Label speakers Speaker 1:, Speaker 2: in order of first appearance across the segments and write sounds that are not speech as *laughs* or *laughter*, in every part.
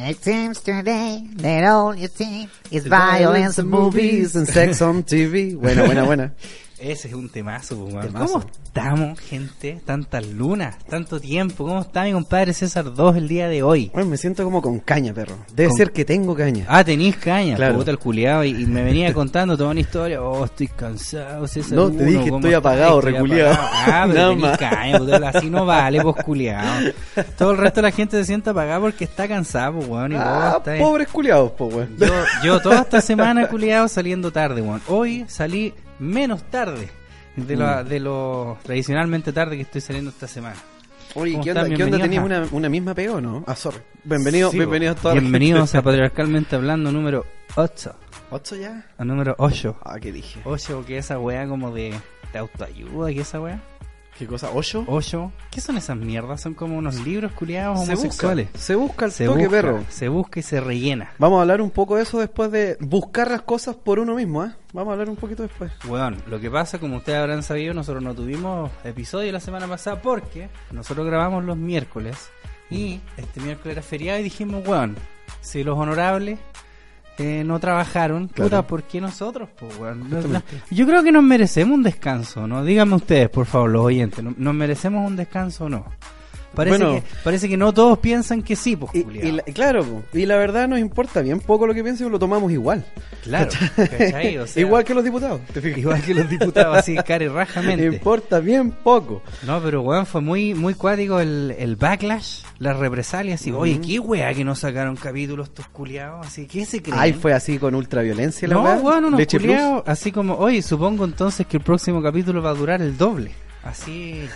Speaker 1: It seems today that all you see is violence and movies.
Speaker 2: and sex on TV. Buena, buena, buena. *laughs*
Speaker 3: Ese es un temazo, pues.
Speaker 2: Temazo.
Speaker 3: ¿Cómo estamos, gente? Tantas lunas, tanto tiempo. ¿Cómo está mi compadre César 2 el día de hoy?
Speaker 2: Bueno, me siento como con caña, perro. Debe
Speaker 3: Con-
Speaker 2: ser que tengo caña.
Speaker 3: Ah, tenís caña,
Speaker 2: Claro.
Speaker 3: puta el culiado. Y, y me *laughs* venía contando toda una historia. Oh, estoy cansado, César.
Speaker 2: No, te dije,
Speaker 3: ¿cómo
Speaker 2: estoy apagado,
Speaker 3: apagado. Ah, pero *laughs* tenís caña, puta, así no vale, pues culiado. *laughs* Todo el resto de la gente se siente apagada porque está cansado, pues, weón. Y vos
Speaker 2: Ah,
Speaker 3: estás-
Speaker 2: pobres culiados, po, weón.
Speaker 3: Yo, yo toda esta semana, culiado, saliendo tarde, weón. Hoy salí menos tarde de
Speaker 2: Mm.
Speaker 3: lo, de lo tradicionalmente tarde que estoy saliendo esta semana.
Speaker 2: Oye,
Speaker 3: ¿Cómo
Speaker 2: ¿qué onda? ¿qué onda tenías una, una misma pega o no? Ah, sorry. Bienvenido,
Speaker 3: Sí,
Speaker 2: bienvenidos
Speaker 3: po.
Speaker 2: todos.
Speaker 3: Bienvenidos *laughs* a Patriarcalmente Hablando número 8.
Speaker 2: ¿Ocho ya?
Speaker 3: A número 8.
Speaker 2: Ah, ¿qué dije?
Speaker 3: 8, que esa weá como de, de autoayuda, ¿qué esa weá?
Speaker 2: ¿Qué cosa? ¿Ocho?
Speaker 3: 8. ¿Qué son esas mierdas? Son como unos libros culiados
Speaker 2: Se
Speaker 3: homosexuales.
Speaker 2: busca, se busca el
Speaker 3: Se
Speaker 2: toque,
Speaker 3: busca,
Speaker 2: perro.
Speaker 3: se busca y se rellena.
Speaker 2: Vamos a hablar un poco de eso después de buscar las cosas por uno mismo, ¿eh? Vamos a hablar un poquito después.
Speaker 3: Weón, lo que pasa, como ustedes habrán sabido, nosotros no tuvimos episodio la semana pasada porque nosotros grabamos los miércoles y este miércoles era feriado y dijimos, weón, si los honorables eh, no trabajaron,
Speaker 2: Claro.
Speaker 3: puta, ¿por qué nosotros? No- no- yo creo que nos merecemos un descanso, ¿no? Díganme ustedes, por favor, los oyentes, ¿no- ¿nos merecemos un descanso o no? Parece,
Speaker 2: Bueno.
Speaker 3: que, parece que no todos piensan que sí, pues,
Speaker 2: Y, la- claro, y la verdad nos importa bien poco lo que piensen, lo tomamos igual.
Speaker 3: Claro, ¿cachai? O *laughs* sea,
Speaker 2: igual que los diputados, ¿te fijas?
Speaker 3: igual que los diputados, así, *laughs* care rajamente.
Speaker 2: Importa bien poco.
Speaker 3: No, pero weón, fue muy, muy cuático el, el backlash, las represalias. Y, oye, qué weá que no sacaron capítulos estos culiados. Así, ¿qué se creen?
Speaker 2: Ay, fue así con ultraviolencia la
Speaker 3: No, weón, unos culiados. Así como, oye, supongo entonces que el próximo capítulo va a durar el doble. Así,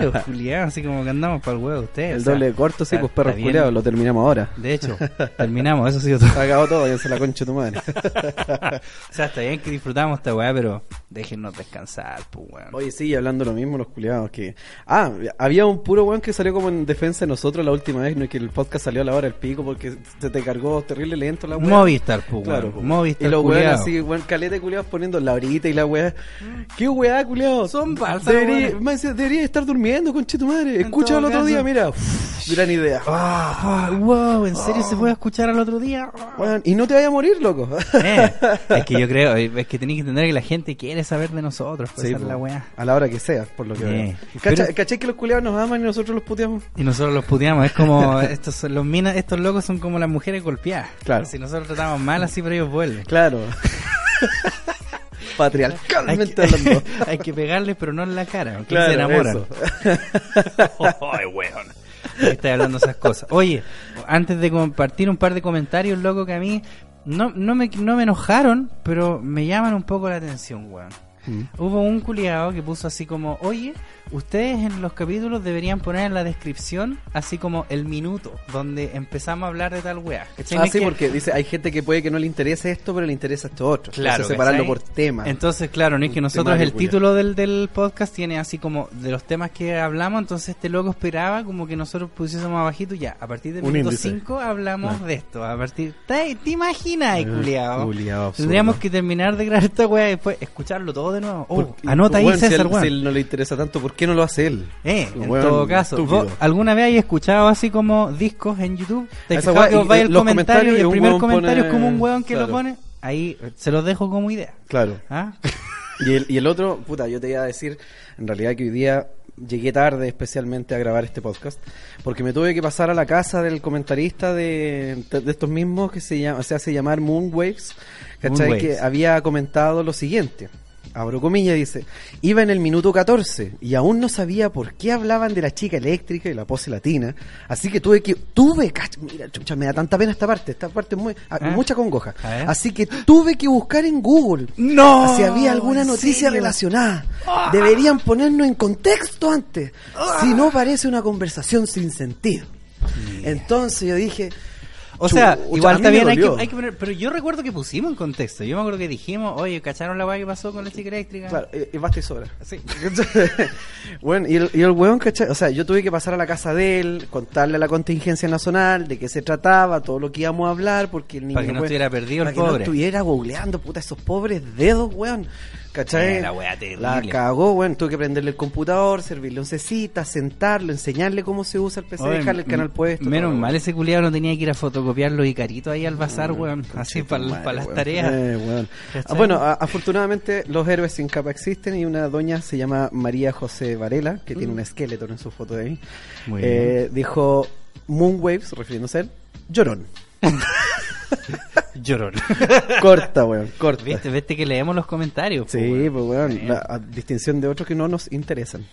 Speaker 3: los *laughs* culiados, así como que andamos para el huevo ustedes.
Speaker 2: El
Speaker 3: o sea,
Speaker 2: doble de corto, sí, pues perros culiados, lo terminamos ahora.
Speaker 3: De hecho, *laughs* terminamos, eso sí.
Speaker 2: Se acabó todo, ya se la concha tu madre. *laughs*
Speaker 3: o sea, está bien que disfrutamos esta weá, pero déjennos descansar, pues weón.
Speaker 2: Oye, sí, hablando lo mismo, los culiados que... Ah, había un puro weón que salió como en defensa de nosotros la última vez, ¿no? Y que el podcast salió a la hora del pico porque se te cargó terrible lento la weá.
Speaker 3: Movistar, pues weón.
Speaker 2: Claro, po.
Speaker 3: Movistar,
Speaker 2: y los
Speaker 3: culiao.
Speaker 2: así, weón, caleta de culiados poniendo la horita y la weá. ¿Qué weá, culiados?
Speaker 3: Son falsas,
Speaker 2: Debería, estar durmiendo, conche tu madre. Escucha el otro día, mira. Uf, gran idea.
Speaker 3: Ah, wow, ¿en serio se puede escuchar al otro día?
Speaker 2: Y no te vayas a morir, loco. *laughs*
Speaker 3: Eh, es que yo creo, es que tenéis que entender que la gente quiere saber de nosotros, pues
Speaker 2: Sí,
Speaker 3: la weá.
Speaker 2: A la hora que sea, por lo que
Speaker 3: Eh,
Speaker 2: veo. ¿Cacha-
Speaker 3: pero-
Speaker 2: ¿Cachai que los culiados nos aman y nosotros los puteamos?
Speaker 3: Y nosotros los puteamos, es como, *laughs* estos son los minas, estos locos son como las mujeres golpeadas.
Speaker 2: Claro.
Speaker 3: Si nosotros tratamos mal así, pero ellos vuelven.
Speaker 2: Claro. *laughs*
Speaker 3: Hay
Speaker 2: Patriarcalmente
Speaker 3: que,
Speaker 2: hablando. *laughs*
Speaker 3: hay que pegarles, pero no en la cara,
Speaker 2: Claro,
Speaker 3: se enamoran.
Speaker 2: eso. *laughs*
Speaker 3: Ay, weón. Estoy hablando esas cosas. Oye, antes de compartir un par de comentarios, loco, que a mí no, no, me, no me enojaron, pero me llaman un poco la atención, weón.
Speaker 2: Mm.
Speaker 3: Hubo un culiado que puso así como, oye, ustedes en los capítulos deberían poner en la descripción así como el minuto donde empezamos a hablar de tal weá.
Speaker 2: Ah, sí,
Speaker 3: que-
Speaker 2: porque dice, hay gente que puede que no le interese esto, pero le interesa esto otro.
Speaker 3: Claro,
Speaker 2: Entonces, separarlo por tema.
Speaker 3: Entonces, claro, no es que nosotros el título del, del podcast tiene así como de los temas que hablamos, entonces este loco esperaba como que nosotros pusiésemos abajito ya, a partir del minuto
Speaker 2: índice.
Speaker 3: 5 hablamos
Speaker 2: Claro.
Speaker 3: de esto, a partir ¿te, te imaginas, culiao
Speaker 2: absurdo.
Speaker 3: Tendríamos que terminar de grabar esta weá y después escucharlo todo de nuevo. Oh,
Speaker 2: Porque-
Speaker 3: anota ahí
Speaker 2: si
Speaker 3: César.
Speaker 2: Si él no le interesa tanto, ¿por qué no lo hace él?
Speaker 3: Eh, en todo caso. ¿vos alguna vez hay escuchado así como discos en YouTube? ¿Te que vos
Speaker 2: y,
Speaker 3: vais
Speaker 2: eh, los
Speaker 3: comentario y el primer comentario
Speaker 2: pone-
Speaker 3: es como un weón que lo pone? Ahí eh, se los dejo como idea.
Speaker 2: Claro.
Speaker 3: ¿Ah? *laughs*
Speaker 2: Y el, y el otro, puta, yo te iba a decir, en realidad que hoy día llegué tarde especialmente a grabar este podcast, porque me tuve que pasar a la casa del comentarista de, de estos mismos que se, llama, se hace llamar Moonwaves, ¿cachai?
Speaker 3: Moonwaves.
Speaker 2: Que había comentado lo siguiente. Abro comillas, dice, iba en el minuto 14 y aún no sabía por qué hablaban de la chica eléctrica y la pose latina, así que tuve que, tuve, mira, chucha, me da tanta pena esta parte, esta parte es muy, ah,
Speaker 3: Ah.
Speaker 2: mucha congoja, así que tuve que buscar en Google
Speaker 3: ¡No!
Speaker 2: si había alguna
Speaker 3: ¿En
Speaker 2: noticia relacionada. Deberían ponernos en contexto antes. Si no parece una conversación sin sentido. Entonces yo dije,
Speaker 3: O sea,
Speaker 2: Chucha,
Speaker 3: igual bien, hay que, hay que poner, pero yo recuerdo que pusimos en contexto. Yo me acuerdo que dijimos, oye, ¿cacharon la weá que pasó con la chica eléctrica?
Speaker 2: Claro, y, y basta y sobra.
Speaker 3: Sí. *laughs*
Speaker 2: bueno, y el, y el weón, ¿cachai? O sea, yo tuve que pasar a la casa de él, contarle a la contingencia nacional de qué se trataba, todo lo que íbamos a hablar, porque el niño
Speaker 3: Para que no estuviera perdido el
Speaker 2: para que no estuviera googleando, puta, esos pobres dedos, weón. ¿Cachai?
Speaker 3: La weá terrible.
Speaker 2: La cagó, weón. Tuve que prenderle el computador, servirle oncecita, sentarlo, enseñarle cómo se usa el PC,
Speaker 3: Oye,
Speaker 2: dejarle el canal puesto.
Speaker 3: Menos
Speaker 2: todo,
Speaker 3: mal ese culiado no tenía que ir a fotocopiar los icaritos ahí al bazar, weón.
Speaker 2: Conche
Speaker 3: Así para
Speaker 2: madre,
Speaker 3: las
Speaker 2: weón.
Speaker 3: tareas.
Speaker 2: Eh, weón. Ah, bueno, a- afortunadamente los héroes sin capa existen y una doña se llama María José Varela, que tiene un esqueleto en su foto de ahí.
Speaker 3: Mm. Muy
Speaker 2: Eh, dijo Moonwaves, refiriéndose a él, llorón. *laughs*
Speaker 3: Llorón. *laughs*
Speaker 2: corta, weón, corta.
Speaker 3: ¿Viste? ¿Viste que leemos los comentarios?
Speaker 2: Sí,
Speaker 3: weón?
Speaker 2: pues weón,
Speaker 3: Bien.
Speaker 2: la- a distinción de otros que no nos interesan.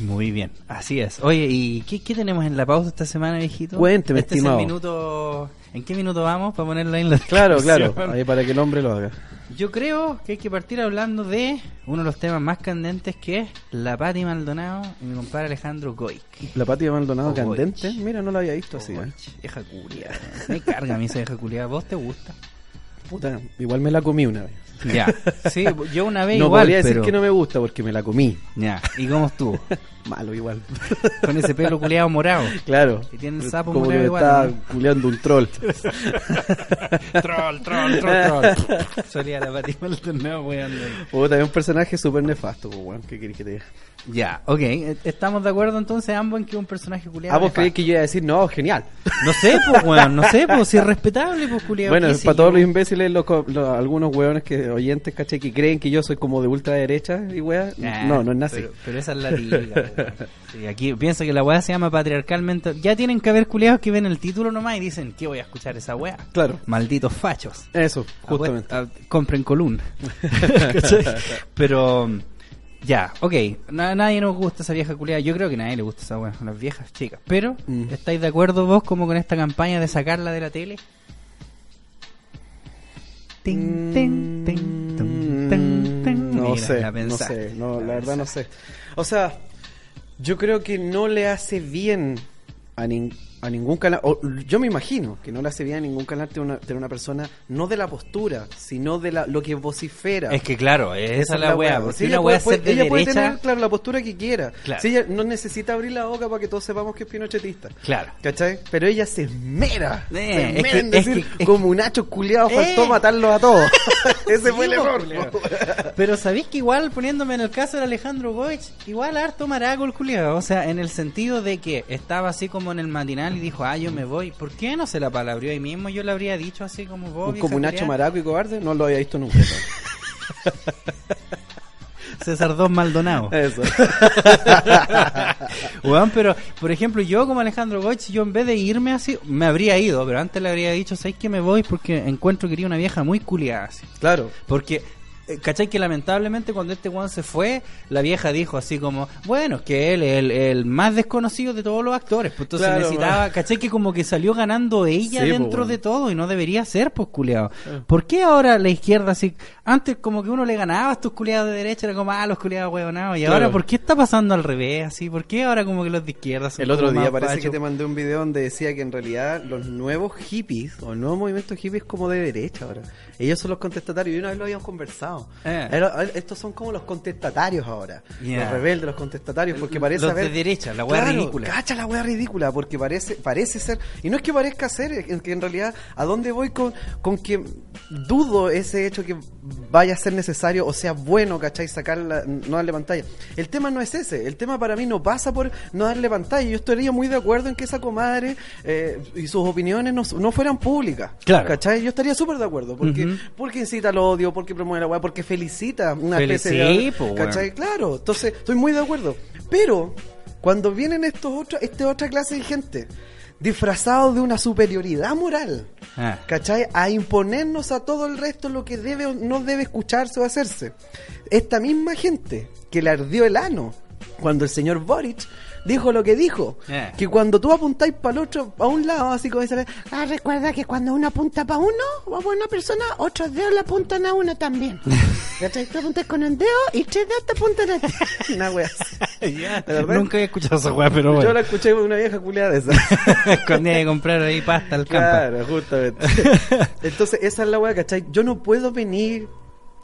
Speaker 3: Muy bien, así es. Oye, ¿y qué, qué tenemos en la pausa esta semana, viejito?
Speaker 2: Cuénteme,
Speaker 3: este
Speaker 2: estimado.
Speaker 3: Es el minuto... ¿En qué minuto vamos para ponerlo ahí en la *laughs*
Speaker 2: Claro, claro, ahí para que el hombre lo haga.
Speaker 3: Yo creo que hay que partir hablando de uno de los temas más candentes que es la Pati Maldonado y mi compadre Alejandro Goic.
Speaker 2: La patia de Maldonado candente,
Speaker 3: goich.
Speaker 2: mira, no la había visto así, ¿eh?
Speaker 3: Goic, Vieja culia. Me carga a mí esa vieja culia. ¿Vos te gusta?
Speaker 2: Puta, igual me la comí una vez.
Speaker 3: Ya. *laughs* Sí, yo una vez
Speaker 2: no
Speaker 3: igual,
Speaker 2: podría decir
Speaker 3: pero...
Speaker 2: que no me gusta porque me la comí.
Speaker 3: Ya. ¿Y cómo estuvo? *laughs*
Speaker 2: Malo igual. *laughs*
Speaker 3: Con ese pelo culiado morado.
Speaker 2: Claro.
Speaker 3: Y tiene el sapo
Speaker 2: Como que
Speaker 3: morado igual,
Speaker 2: está
Speaker 3: ¿no?
Speaker 2: culeando un troll.
Speaker 3: troll, troll, troll, troll. Solía la Pati Maldonado, weón.
Speaker 2: Puta, es un personaje súper nefasto, pues, weón. ¿Qué querés que te diga?
Speaker 3: Ya, ok. eh, ¿Estamos de acuerdo entonces ambos en que un personaje culiado?
Speaker 2: Ah, vos creéis que yo iba a decir, no, genial.
Speaker 3: No sé, pues, weón, no sé, pues, si es respetable, pues, culiado.
Speaker 2: bueno, para todos los imbéciles, los, los- algunos weones que oyentes, caché, que creen que yo soy como de ultraderecha y weá.
Speaker 3: Ah,
Speaker 2: no, no es nazi.
Speaker 3: Pero, pero esa es la liga. Sí, aquí piensa que la weá se llama patriarcalmente. Ya tienen que haber culiados que ven el título nomás y dicen, ¿qué voy a escuchar esa weá?
Speaker 2: Claro.
Speaker 3: Malditos fachos.
Speaker 2: Eso, justamente.
Speaker 3: Ah, compren columna. *laughs* ¿Cachai? Pero ya, ok. Na- nadie nos gusta esa vieja culiada. Yo creo que a nadie le gusta esa weá, a las viejas chicas. Pero,
Speaker 2: Mm.
Speaker 3: ¿estáis de acuerdo vos como con esta campaña de sacarla de la tele? Tin, tin, tin, tum, tin, tin.
Speaker 2: Mm, No
Speaker 3: Mira,
Speaker 2: sé,
Speaker 3: la
Speaker 2: no sé, no, la verdad no sé. O sea, yo creo que no le hace bien a, nin- a ningún canal, o yo me imagino que no le hace bien a ningún canal tener una, tener una persona, no de la postura, sino de la, lo que vocifera.
Speaker 3: Es que claro, esa, es la weá. Porque
Speaker 2: Si
Speaker 3: una
Speaker 2: puede,
Speaker 3: ser de
Speaker 2: ella puede tener, claro, la postura que quiera.
Speaker 3: Claro.
Speaker 2: Si ella no necesita abrir la boca para que todos sepamos que es pinochetista.
Speaker 3: Claro.
Speaker 2: ¿Cachai? Pero ella se esmera.
Speaker 3: Eh,
Speaker 2: se
Speaker 3: es
Speaker 2: esmera
Speaker 3: que-
Speaker 2: en
Speaker 3: es que- es
Speaker 2: como un hacho culiado,
Speaker 3: Eh.
Speaker 2: faltó matarlos a todos. *laughs* *laughs* Ese fue el error. po.
Speaker 3: Pero sabéis que igual, poniéndome en el caso de Alejandro Goich, igual harto maraco el culiado. O sea, en el sentido de que estaba así como en el matinal y dijo, ah, yo me voy. ¿Por qué no se la palabrió ahí mismo? Yo le habría dicho así como vos.
Speaker 2: como un
Speaker 3: culiá.
Speaker 2: maraco y cobarde, no lo había visto nunca. *laughs*
Speaker 3: César Dos Maldonado.
Speaker 2: Eso. *laughs*
Speaker 3: Weón, pero, por ejemplo, yo como Alejandro Goich, yo en vez de irme así, me habría ido, pero antes le habría dicho, ¿sabes que me voy? Porque encuentro que quería una vieja muy culiada así.
Speaker 2: Claro.
Speaker 3: Porque, ¿cachai? Que lamentablemente cuando este weón se fue, la vieja dijo así como, bueno, es que él es el, el más desconocido de todos los actores. Pues entonces
Speaker 2: Claro,
Speaker 3: necesitaba,
Speaker 2: man.
Speaker 3: ¿cachai? Que como que salió ganando ella
Speaker 2: Sí, pues,
Speaker 3: dentro de todo y no debería ser, pues, culiado. ¿Por qué ahora la izquierda así? Antes como que uno le ganaba a estos culiados de derecha, era como, ah, los culiados huevonados. Y
Speaker 2: Claro.
Speaker 3: ahora, ¿por qué está pasando al revés así? ¿Por qué ahora como que los de izquierda son
Speaker 2: El otro día parece que te mandé un video donde decía que en realidad los nuevos hippies o el nuevo movimiento hippie es como de derecha ahora. Ellos son los contestatarios y una vez lo habíamos conversado.
Speaker 3: Eh.
Speaker 2: Era- estos son como los contestatarios ahora. Los rebeldes, los contestatarios, porque
Speaker 3: Los
Speaker 2: parece
Speaker 3: de
Speaker 2: haber-
Speaker 3: derecha, la wea
Speaker 2: Claro,
Speaker 3: ridícula.
Speaker 2: Cacha la wea ridícula, porque parece, parece ser, y no es que parezca ser, que en realidad, ¿a dónde voy con, con que dudo ese hecho que vaya a ser necesario o sea bueno, ¿cachai? Sacarla, no darle pantalla. El tema no es ese, el tema para mí no pasa por no darle pantalla. Yo estaría muy de acuerdo en que esa comadre eh, y sus opiniones no, no fueran públicas.
Speaker 3: Claro.
Speaker 2: ¿Cachai? Yo estaría súper de acuerdo, porque, porque incita al odio, porque promueve la weá, porque felicita una
Speaker 3: Felici-
Speaker 2: especie de...
Speaker 3: po, weón.
Speaker 2: ¿Cachai? Claro, entonces estoy muy de acuerdo. Pero cuando vienen estos otros, esta otra clase de gente disfrazados de una superioridad moral,
Speaker 3: Ah.
Speaker 2: ¿cachai? A imponernos a todo el resto lo que debe o no debe escucharse o hacerse. Esta misma gente que le ardió el ano cuando el señor Boric dijo lo que dijo.
Speaker 3: Eh.
Speaker 2: Que cuando tú apuntáis para el otro, a un lado, así como dice,
Speaker 1: Ah, recuerda que cuando uno apunta para uno o para una persona, otros dedos le apuntan a uno también. *laughs* ¿Cachai? Tú apuntas con un dedo y tres dedos te apuntan a ti. *laughs*
Speaker 2: una wea *laughs* así. ¿De?
Speaker 3: Nunca había escuchado esa weá, pero
Speaker 2: Yo
Speaker 3: bueno.
Speaker 2: la escuché de una vieja culiada de esa.
Speaker 3: Hay que comprar ahí pasta al campo.
Speaker 2: Claro, justamente. Entonces, esa es la weá, ¿cachai? Yo no puedo venir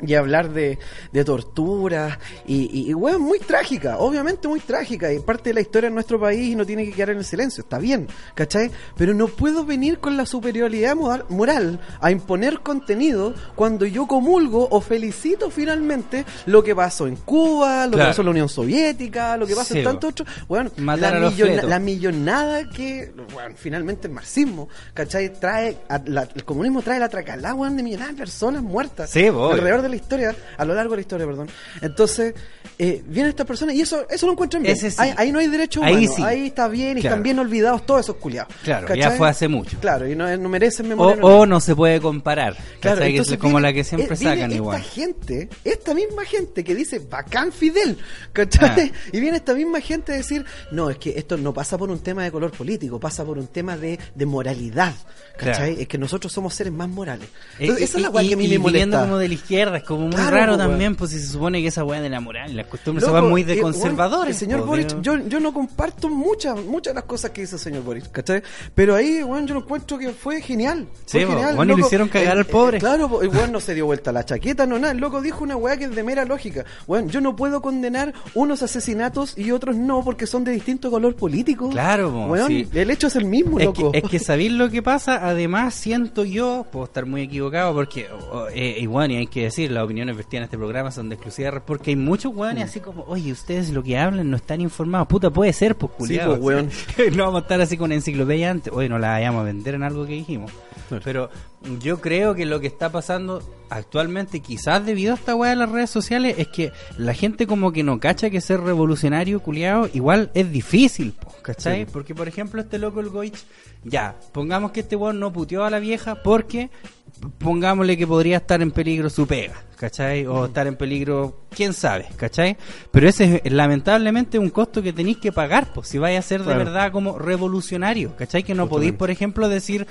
Speaker 2: y hablar de, de tortura y, y, y weá, muy trágica, obviamente muy trágica, y parte de la historia de nuestro país y no tiene que quedar en el silencio, está bien, ¿cachai? Pero no puedo venir con la superioridad moral, moral a imponer contenido cuando yo comulgo o felicito finalmente lo que pasó en Cuba, lo
Speaker 3: Claro.
Speaker 2: que pasó en la Unión Soviética, lo que pasa
Speaker 3: Sí,
Speaker 2: en tantos otros, bueno,
Speaker 3: Matar
Speaker 2: la, millona- millonada que, bueno, finalmente el marxismo, ¿cachai? Trae, a- la- el comunismo trae la tracalá, de millonadas de personas muertas.
Speaker 3: Sí.
Speaker 2: Alrededor de la historia, a lo largo de la historia, perdón. Entonces, eh, vienen estas personas y eso, eso lo encuentran bien.
Speaker 3: Sí.
Speaker 2: Ahí, ahí no hay derecho
Speaker 3: Ahí
Speaker 2: humano.
Speaker 3: sí.
Speaker 2: Ahí está bien y
Speaker 3: Claro.
Speaker 2: están bien olvidados todos esos culiados.
Speaker 3: Claro,
Speaker 2: ¿cachai?
Speaker 3: ya fue hace mucho.
Speaker 2: Claro, y no, no merecen memoria.
Speaker 3: o no se puede comparar.
Speaker 2: Claro, entonces
Speaker 3: es como
Speaker 2: viene-
Speaker 3: la que siempre
Speaker 2: eh,
Speaker 3: sacan
Speaker 2: esta
Speaker 3: igual.
Speaker 2: gente, esta misma gente que dice bacán Fidel, ¿cachai?
Speaker 3: Ah. *laughs*
Speaker 2: Y viene esta misma gente a decir, no, es que esto no pasa por un tema de color político, pasa por un tema de, de moralidad, ¿cachai?
Speaker 3: Claro.
Speaker 2: Es que nosotros somos seres más morales.
Speaker 3: Eh,
Speaker 2: Entonces, esa es la
Speaker 3: y-
Speaker 2: que a mí
Speaker 3: y
Speaker 2: me molesta.
Speaker 3: como de la izquierda, es como muy
Speaker 2: Claro,
Speaker 3: raro
Speaker 2: po,
Speaker 3: también, pues si se supone que esa weá de la moral las costumbres se van muy de
Speaker 2: eh,
Speaker 3: conservadores.
Speaker 2: el señor
Speaker 3: po,
Speaker 2: Boric, yo, yo no comparto muchas muchas de las cosas que hizo el señor Boric, ¿cachai? Pero ahí, weón, yo lo encuentro que fue genial. Fue
Speaker 3: Sí,
Speaker 2: genial.
Speaker 3: y lo hicieron cagar al pobre.
Speaker 2: eh, claro, po, el weón no se dio vuelta la chaqueta, no nada. El loco dijo una weá que es de mera lógica. Weón, yo no puedo condenar unos asesinatos y otros no porque son de distinto color político.
Speaker 3: Claro, po,
Speaker 2: Weón,
Speaker 3: sí.
Speaker 2: el hecho es el mismo,
Speaker 3: Es
Speaker 2: loco.
Speaker 3: que, es que sabéis lo que pasa, además siento yo, puedo estar muy equivocado porque, o- o, eh, bueno, y hay que decir, las opiniones vertidas en este programa son de exclusiva porque hay muchos
Speaker 2: Mm.
Speaker 3: weones así como, oye, ustedes lo que hablan no están informados, puta, puede ser, pues culiados.
Speaker 2: pues, weón. *laughs*
Speaker 3: no vamos a estar así con enciclopedia antes, oye, no la vayamos a vender en algo que dijimos.
Speaker 2: Claro.
Speaker 3: Pero yo creo que lo que está pasando actualmente, quizás debido a esta weá de las redes sociales, es que la gente como que no cacha que ser revolucionario, culiado, igual es difícil, po, ¿cachai?
Speaker 2: Sí.
Speaker 3: Porque, por ejemplo, este loco, el Goich, ya, pongamos que este weón no puteó a la vieja porque pongámosle que podría estar en peligro su pega, ¿cachai? O estar en peligro, quién sabe, ¿cachai? Pero ese es lamentablemente un costo que tenéis que pagar, pues si vais a ser de
Speaker 2: Claro.
Speaker 3: verdad como revolucionario, ¿cachai? Que no podéis, por ejemplo, decir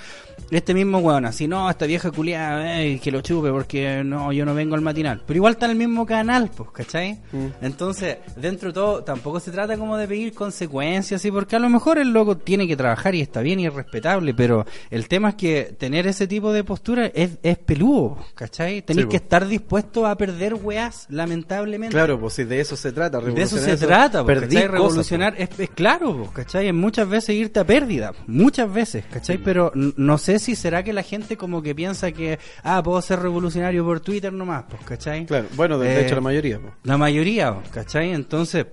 Speaker 3: este mismo weón, así, no, esta vieja culiada, eh, que lo chupe porque no, yo no vengo al matinal. Pero igual está el mismo canal, pues, ¿cachai?
Speaker 2: Mm.
Speaker 3: Entonces, dentro de todo, tampoco se trata como de pedir consecuencias, ¿sí? porque a lo mejor el loco tiene que trabajar y está bien y es respetable, pero el tema es que tener ese tipo de postura es, es peludo, ¿cachai? Tenéis
Speaker 2: Sí,
Speaker 3: que
Speaker 2: po.
Speaker 3: estar dispuesto a perder weas, lamentablemente.
Speaker 2: Claro, pues si de eso se trata.
Speaker 3: De eso se trata, po, Revolucionar es, es claro, po, ¿cachai? Es muchas veces irte a pérdida, muchas veces, ¿cachai? Pero no sé si será que la gente como que piensa que, ah, puedo ser revolucionario por Twitter nomás, pues, ¿cachai?
Speaker 2: Claro, bueno, de,
Speaker 3: Eh,
Speaker 2: hecho la mayoría. pues.
Speaker 3: La mayoría, ¿cachai? Entonces,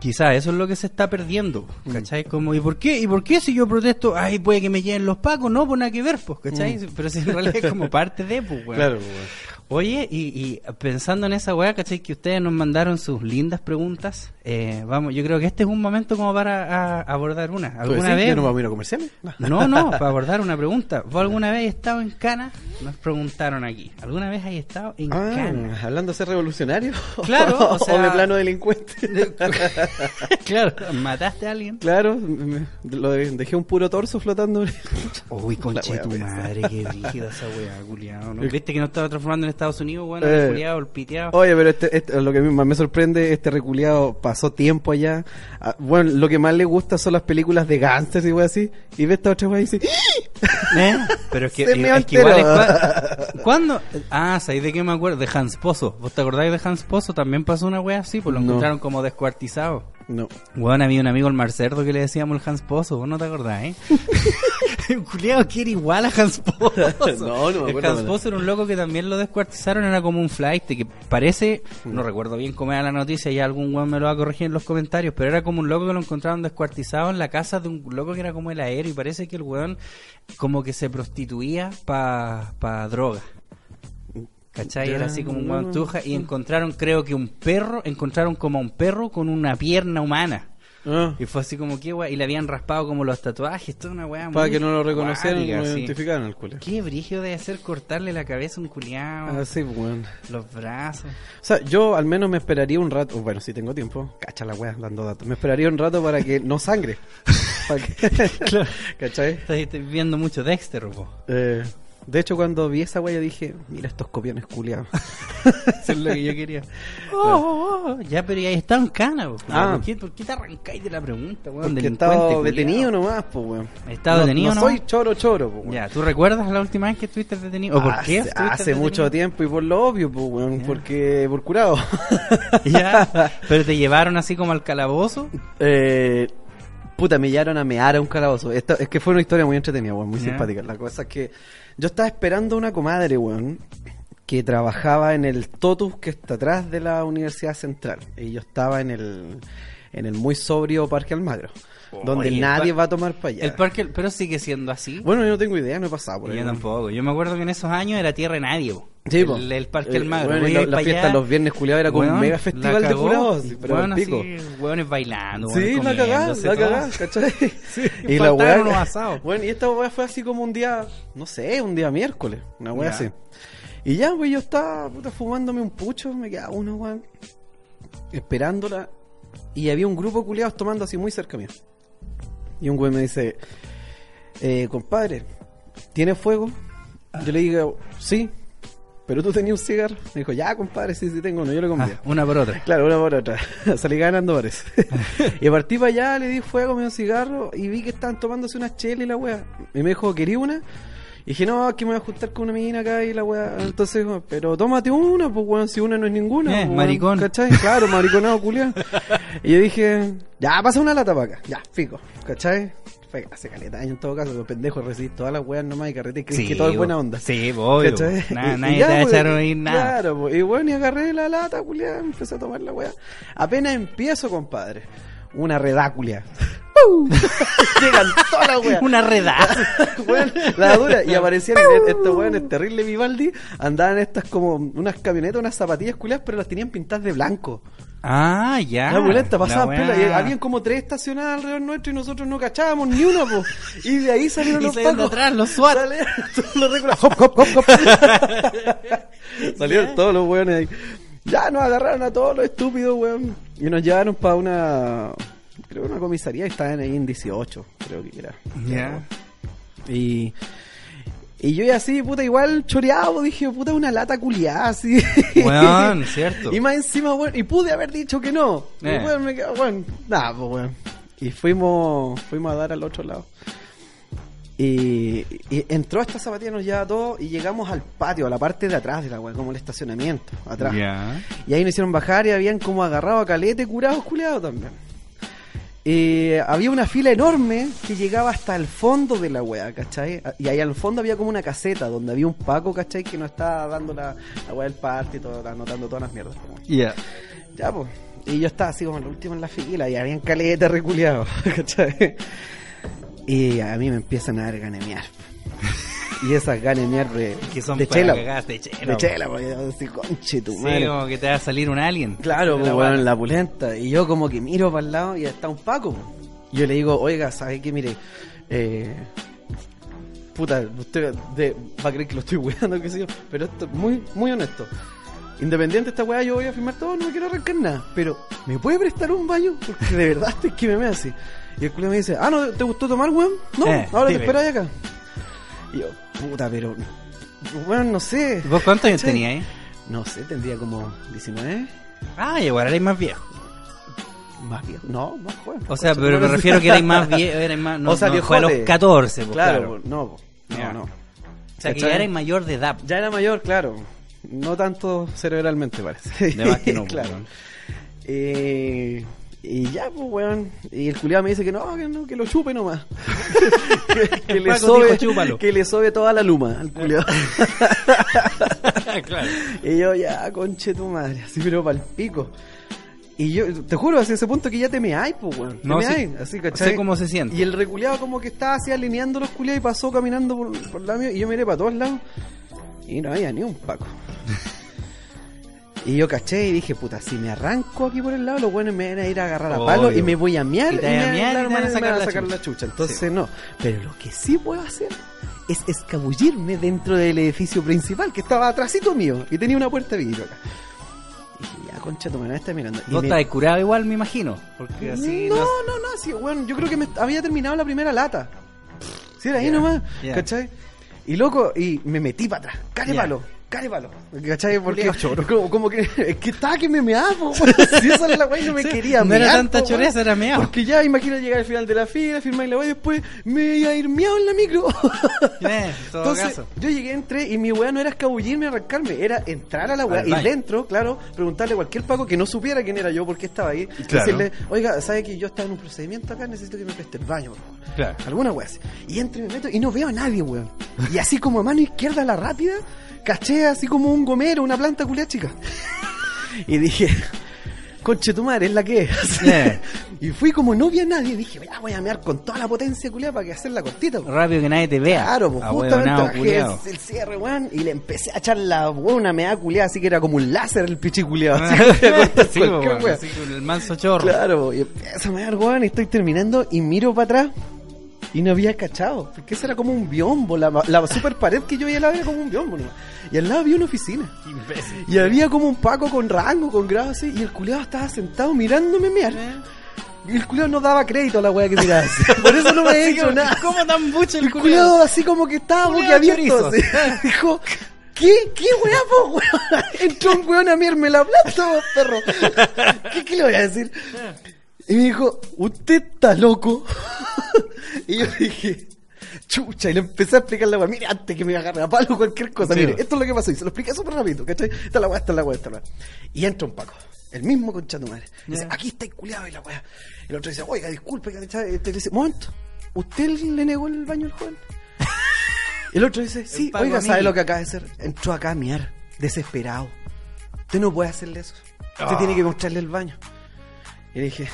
Speaker 3: quizás eso es lo que se está perdiendo,
Speaker 2: Mm.
Speaker 3: ¿cachai? Como, ¿y por qué? ¿Y por qué si yo protesto? Ay, puede que me lleven los pacos, no, pues nada que ver, pues, ¿cachai? Pero si en realidad es como *laughs* parte de, pues, weón.
Speaker 2: Mm. Claro, pues.
Speaker 3: Oye, y, y pensando en esa weá, ¿cachai? Que ustedes nos mandaron sus lindas preguntas. Eh, vamos, yo creo que este es un momento como para a- abordar una.
Speaker 2: ¿Tú
Speaker 3: ¿Alguna vez?
Speaker 2: ¿Ya no vamos a ir a comerciales?
Speaker 3: No, no, *laughs* para abordar una pregunta. ¿Vos alguna vez has estado en Cana? Nos preguntaron aquí. ¿Alguna vez has estado en Cana?
Speaker 2: Ah, hablando de ser revolucionario.
Speaker 3: Claro, *laughs* o sea-
Speaker 2: de plano delincuente. *laughs*
Speaker 3: claro, ¿mataste a alguien?
Speaker 2: claro, me- lo de- dejé un puro torso flotando.
Speaker 3: Uy, conche tu madre, qué brígida esa weá, culiao. ¿no? ¿Viste que no estaba transformando en Estados Unidos, bueno,
Speaker 2: Eh.
Speaker 3: el piteado?
Speaker 2: Oye, pero este, este- lo que más me sorprende, este reculeado pasó tiempo allá. Ah, bueno, lo que más le gusta son las películas de gangsters y wey así. Y ve esta otra wey y dice,
Speaker 3: ¿Eh? *laughs* Pero es que, es
Speaker 2: meó
Speaker 3: que igual es ¿Cuándo? Ah, ¿sabéis de qué me acuerdo? De Hans Pozo. ¿Vos te acordáis de Hans Pozo? También pasó una wea así, pues lo
Speaker 2: No.
Speaker 3: encontraron como descuartizado.
Speaker 2: No.
Speaker 3: Bueno, había un amigo el Marcerdo que le decíamos el Hans Pozo, vos no te acordás, ¿eh? *laughs* Culiao que era igual a Hans Pozo. *laughs*
Speaker 2: No, no me
Speaker 3: El
Speaker 2: acuerdo,
Speaker 3: Hans
Speaker 2: no.
Speaker 3: Pozo era un loco que también lo descuartizaron, era como un flight que parece, no recuerdo bien cómo era la noticia, ya algún weón me lo va a corregir en los comentarios, pero era como un loco que lo encontraron descuartizado en la casa de un loco que era como el aéreo y parece que el weón como que se prostituía pa, pa droga. ¿Cachai? Era así como un
Speaker 2: no,
Speaker 3: guantuja y encontraron, creo que un perro, encontraron como un perro con una pierna humana.
Speaker 2: Ah.
Speaker 3: Y fue así como que, weá, y le habían raspado como los tatuajes, toda una weá.
Speaker 2: Para que no lo reconocieran y no lo identificaran al culo.
Speaker 3: Qué brillo de hacer cortarle la cabeza a un culiao,
Speaker 2: Ah, sí, pues, weón.
Speaker 3: los brazos.
Speaker 2: O sea, yo al menos me esperaría un rato, bueno, si tengo tiempo, cacha la wea dando datos, me esperaría un rato para que no sangre. *laughs* Para que- ¿Cachai?
Speaker 3: Estás estás viendo mucho Dexter, po.
Speaker 2: Eh, de hecho, cuando vi esa wea dije, mira estos copiones culiados. *laughs*
Speaker 3: Eso es lo que yo quería. *laughs* Oh, oh, oh. Ya, pero ya estaba en cana, po.
Speaker 2: Ah.
Speaker 3: ¿Por, qué, ¿Por qué te arrancáis de la pregunta, weón?
Speaker 2: Porque
Speaker 3: culiao.
Speaker 2: detenido nomás, pues, weón.
Speaker 3: ¿He estado
Speaker 2: no,
Speaker 3: detenido
Speaker 2: no
Speaker 3: nomás?
Speaker 2: soy choro choro, pues, weón.
Speaker 3: Ya, ¿tú recuerdas la última vez que estuviste detenido? ¿O por qué?
Speaker 2: Hace,
Speaker 3: estuviste
Speaker 2: hace
Speaker 3: detenido?
Speaker 2: mucho tiempo y por lo obvio, pues, weón,
Speaker 3: Ya.
Speaker 2: porque por curado. *laughs*
Speaker 3: Ya, pero te llevaron así como al calabozo.
Speaker 2: Eh, puta, me llevaron a mear a un calabozo. Esta- es que fue una historia muy entretenida, weón, muy simpática. La cosa es que yo estaba esperando a una comadre, weón, que trabajaba en el Totus que está atrás de la Universidad Central. Y yo estaba en el, en el muy sobrio Parque Almagro, donde
Speaker 3: Oye,
Speaker 2: nadie va a tomar para allá.
Speaker 3: El parque, pero sigue siendo así.
Speaker 2: Bueno, yo no tengo idea, no he pasado por
Speaker 3: yo
Speaker 2: ahí.
Speaker 3: tampoco. Yo me acuerdo que en esos años era tierra de nadie, po.
Speaker 2: Sí, po.
Speaker 3: el, el parque
Speaker 2: Eh,
Speaker 3: Almagro.
Speaker 2: bueno, y la, la fiesta los viernes culiados era como un mega
Speaker 3: la
Speaker 2: festival de curados, sí, pero al pico.
Speaker 3: así, weones bailando.
Speaker 2: Sí, la
Speaker 3: comiéndose
Speaker 2: la cagá, ¿cachai? *laughs*
Speaker 3: y faltaban unos asados.
Speaker 2: Bueno, y esta weá fue así como un día, no sé, un día miércoles, una weá así. Y ya, pues yo estaba puta, fumándome un pucho, me quedaba uno, weón, esperándola. Y había un grupo de culiados tomando así muy cerca mío. Y un güey me dice, eh, compadre, ¿tiene fuego? Yo le digo, sí, pero tú tenías un cigarro. Me dijo, ya, compadre, sí, sí tengo uno, yo le compré.
Speaker 3: Ah, una por otra.
Speaker 2: Claro, una por otra. *laughs* Salí ganando parece. *laughs* *laughs* y partí para allá, le di fuego, me dio un cigarro y vi que estaban tomándose una chela y la wea. Y me dijo, ¿querí una? Y dije, no, es que me voy a juntar con una mina acá y la wea. Entonces dijo, pero tómate una, pues weón, si una no es ninguna.
Speaker 3: Eh,
Speaker 2: pues,
Speaker 3: maricón.
Speaker 2: ¿Cachai? Claro, mariconado, culiao. y yo dije, ya, pasa una lata para acá. Ya, pico. ¿Cachai? Fue hace caleta años en todo caso, los pendejos recibís todas las weas nomás y carrete y crees que todo es buena onda.
Speaker 3: Sí, bo, obvio. bo.
Speaker 2: ¿Cachai?
Speaker 3: Nada,
Speaker 2: Y-
Speaker 3: nadie
Speaker 2: ya,
Speaker 3: te va a
Speaker 2: pues,
Speaker 3: echar a oír nada.
Speaker 2: Claro, pues, y bueno, y agarré la lata, culiá, empecé a tomar la weá. Apenas empiezo, compadre, una redáculia. *laughs* Llegan todas las weas.
Speaker 3: Una redada. *laughs*
Speaker 2: La dura. Y aparecían estos weones terrible Vivaldi. Andaban estas como unas camionetas, unas zapatillas culiadas, pero las tenían pintadas de blanco.
Speaker 3: Ah, ya.
Speaker 2: La violenta
Speaker 3: La
Speaker 2: pasaba pela y habían como tres estacionadas alrededor nuestro y nosotros no cachábamos ni una, po. Y de ahí salieron *laughs*
Speaker 3: Y
Speaker 2: los pacos.
Speaker 3: atrás, los SWAT.
Speaker 2: Salieron todos *laughs* los récords. Hop, hop, hop, hop. *laughs* salieron todos los weones ahí. Ya nos agarraron a todos los estúpidos, weón. Y nos llevaron para una. Creo que una comisaría y estaban ahí en 18, creo que era.
Speaker 3: Ya.
Speaker 2: Y. Y yo ya así, puta, igual choreado, dije, puta, una lata culiada, así.
Speaker 3: Weón, *laughs* cierto.
Speaker 2: Y más encima, weón, y pude haber dicho que no. Y
Speaker 3: Eh.
Speaker 2: weón, me quedo, weón, nada, pues weón. Y fuimos, fuimos a dar al otro lado. Y, y entró esta zapatilla, nos lleva todo y llegamos al patio, a la parte de atrás de la weón, como el estacionamiento, atrás.
Speaker 3: Ya.
Speaker 2: Y ahí nos hicieron bajar y habían como agarrado a calete, curados, culiados también. Eh, había una fila enorme que llegaba hasta el fondo de la wea, ¿cachai? Y ahí al fondo había como una caseta donde había un Paco, ¿cachai? Que nos estaba dando la, la wea del party todo, anotando todas las mierdas. como,
Speaker 3: Ya.
Speaker 2: ya, pues. Y yo estaba así como el último en la fila y habían caleta reculeados, *laughs* ¿cachai? Y a mí me empiezan a dar ganemear. *laughs* Y esas ganemear de,
Speaker 3: Que son
Speaker 2: de
Speaker 3: para
Speaker 2: chela.
Speaker 3: de chela.
Speaker 2: De chela, porque yo así, conche tu
Speaker 3: Sí,
Speaker 2: madre.
Speaker 3: como que te va a salir un alien.
Speaker 2: Claro,
Speaker 3: De
Speaker 2: pues,
Speaker 3: weá.
Speaker 2: la pulenta. Y yo como que miro para el lado y está un Paco. Y yo le digo, oiga, ¿sabe qué? Mire, eh, puta, usted de- va a creer que lo estoy weando, qué sé yo, pero esto es muy, muy honesto. Independiente de esta weá, yo voy a firmar todo, no me quiero arrancar nada. Pero, ¿me puede prestar un baño? Porque de verdad *laughs* estoy que me me así. Y el culo me dice, ah, ¿no te gustó tomar, weón? No,
Speaker 3: Eh,
Speaker 2: ahora te
Speaker 3: dime.
Speaker 2: esperáis acá. Y yo, puta, pero, weón, no sé.
Speaker 3: ¿Vos cuántos años tenías ahí?
Speaker 2: No sé, tendría como 19.
Speaker 3: Ah, igual eres más viejo.
Speaker 2: Más viejo. No, más joven.
Speaker 3: O sea, pero me refiero que eres más viejo, eres más, no, *laughs*
Speaker 2: O sea,
Speaker 3: fue a los
Speaker 2: viejote.
Speaker 3: 14, pues,
Speaker 2: Claro, no, no.
Speaker 3: O sea, que ya eres mayor de edad.
Speaker 2: Ya era mayor, claro. No tanto cerebralmente, parece.
Speaker 3: De más que *laughs* no, pues,
Speaker 2: claro. Eh, y ya, pues, weón. Y el culiado me dice que no, que no, que lo chupe nomás. que, *laughs* que le sobe,
Speaker 3: dijo,
Speaker 2: que le sobe toda la luma al culiado. *laughs*
Speaker 3: claro.
Speaker 2: y yo, ya, conche tu madre, así pero pa'l pico. Y yo, te juro, hacia ese punto que ya te me hay, pues, weón. Te
Speaker 3: No,
Speaker 2: me
Speaker 3: sí.
Speaker 2: hay, así, ¿cachai?
Speaker 3: Sé cómo se siente.
Speaker 2: Y el reculeado como que estaba así alineando los culiados y pasó caminando por, por la mía y yo miré para todos lados y no había ni un Paco. *laughs* Y yo caché y dije, puta, si me arranco aquí por el lado, los buenos me van a ir a agarrar a
Speaker 3: Obvio.
Speaker 2: palo y me voy a miar
Speaker 3: Y te van a
Speaker 2: me-
Speaker 3: miar y van a
Speaker 2: me
Speaker 3: sacar la
Speaker 2: sacar
Speaker 3: chucha.
Speaker 2: la chucha. Entonces no. Pero lo que sí puedo hacer es escabullirme dentro del edificio principal que estaba atrásito mío y tenía una puerta de vidrio acá. Y dije, ya, concha, tu está mirando. Y
Speaker 3: Vos
Speaker 2: me-
Speaker 3: estás curado igual, me imagino. Porque así.
Speaker 2: no, no, no, sí, bueno, yo creo que me había terminado la primera lata. Sí, era ahí nomás. ¿cachai? Y loco, y me metí para atrás, care
Speaker 3: Ya.
Speaker 2: palo, palo, ¿cachai? Porque como, como que, es que estaba que me meaba, si *laughs* esa era la weá y no me
Speaker 3: Sí,
Speaker 2: quería
Speaker 3: no era tanta
Speaker 2: po,
Speaker 3: choreza, era meao.
Speaker 2: Porque ya, imagina llegar al final de la fila, firmar la weá y después me iba a ir meado en la micro. *laughs*
Speaker 3: Eh, todo
Speaker 2: Entonces,
Speaker 3: caso.
Speaker 2: yo llegué, entré y mi weá no era escabullirme, arrancarme, era entrar a la weá y
Speaker 3: baño.
Speaker 2: dentro, claro, preguntarle a cualquier paco que no supiera quién era yo, por qué estaba ahí,
Speaker 3: Claro.
Speaker 2: decirle, oiga, ¿sabe que yo estaba en un procedimiento acá? Necesito que me preste el baño, por favor.
Speaker 3: Claro.
Speaker 2: Alguna weá así. Y entro y me meto y no veo a nadie, weón. Y así como a mano izquierda, la rápida, caché así como un gomero, una planta culia chica. Y dije, conche tu madre, es la que es.
Speaker 3: Yeah.
Speaker 2: Y fui como no vi a nadie, dije, voy a mear con toda la potencia culia para que hacer la cortita.
Speaker 3: Rápido que nadie te vea.
Speaker 2: Claro, pues justamente bajé el, el cierre, weón, y le empecé a echar la una mea culiada, así que era como un láser el pichi culiado. *laughs* Así *laughs*
Speaker 3: Sí,
Speaker 2: weá.
Speaker 3: así con el manso chorro.
Speaker 2: Claro, y empiezo a mear, weón, y estoy terminando y miro para atrás y no había cachado, porque eso era como un biombo, la, la super pared que yo veía lado era como un biombo, ¿no? Y al lado había una oficina.
Speaker 3: Imbécil.
Speaker 2: Y había como un paco con rango, con grado así, y el culiado estaba sentado mirándome mear. Y el culiado no daba crédito a la weá que miraba así. *laughs* Por eso no me he hecho nada.
Speaker 3: ¿Cómo tan el
Speaker 2: El culiado así como que estaba boquiabierto. *laughs* Dijo, ¿qué? ¿Qué weá, po, weón? *laughs* Entró un weón a mirarme la plata, vos, perro. ¿Qué, ¿Qué le voy a decir? Y me dijo, ¿usted está loco? *laughs* y yo dije, chucha, y le empecé a explicar la weá. Mire, antes que me agarre a palo cualquier cosa,
Speaker 3: Sí,
Speaker 2: mire, esto es lo que pasó. Y se lo expliqué súper rápido, ¿cachai? Esta es la weá, esta es la weá, esta es la weá. Y entra un Paco, el mismo concha tu madre. Dice, aquí está culiado y la weá. Y el otro dice, oiga, disculpe, ¿cachai? Este le dice, momento, ¿usted le negó el baño al joven? *laughs* El otro dice, sí, oiga, ¿sabe lo que acaba de hacer? Entró acá a miar, desesperado. Usted no puede hacerle eso. Usted
Speaker 3: Ah.
Speaker 2: tiene que mostrarle el baño. Y le dije,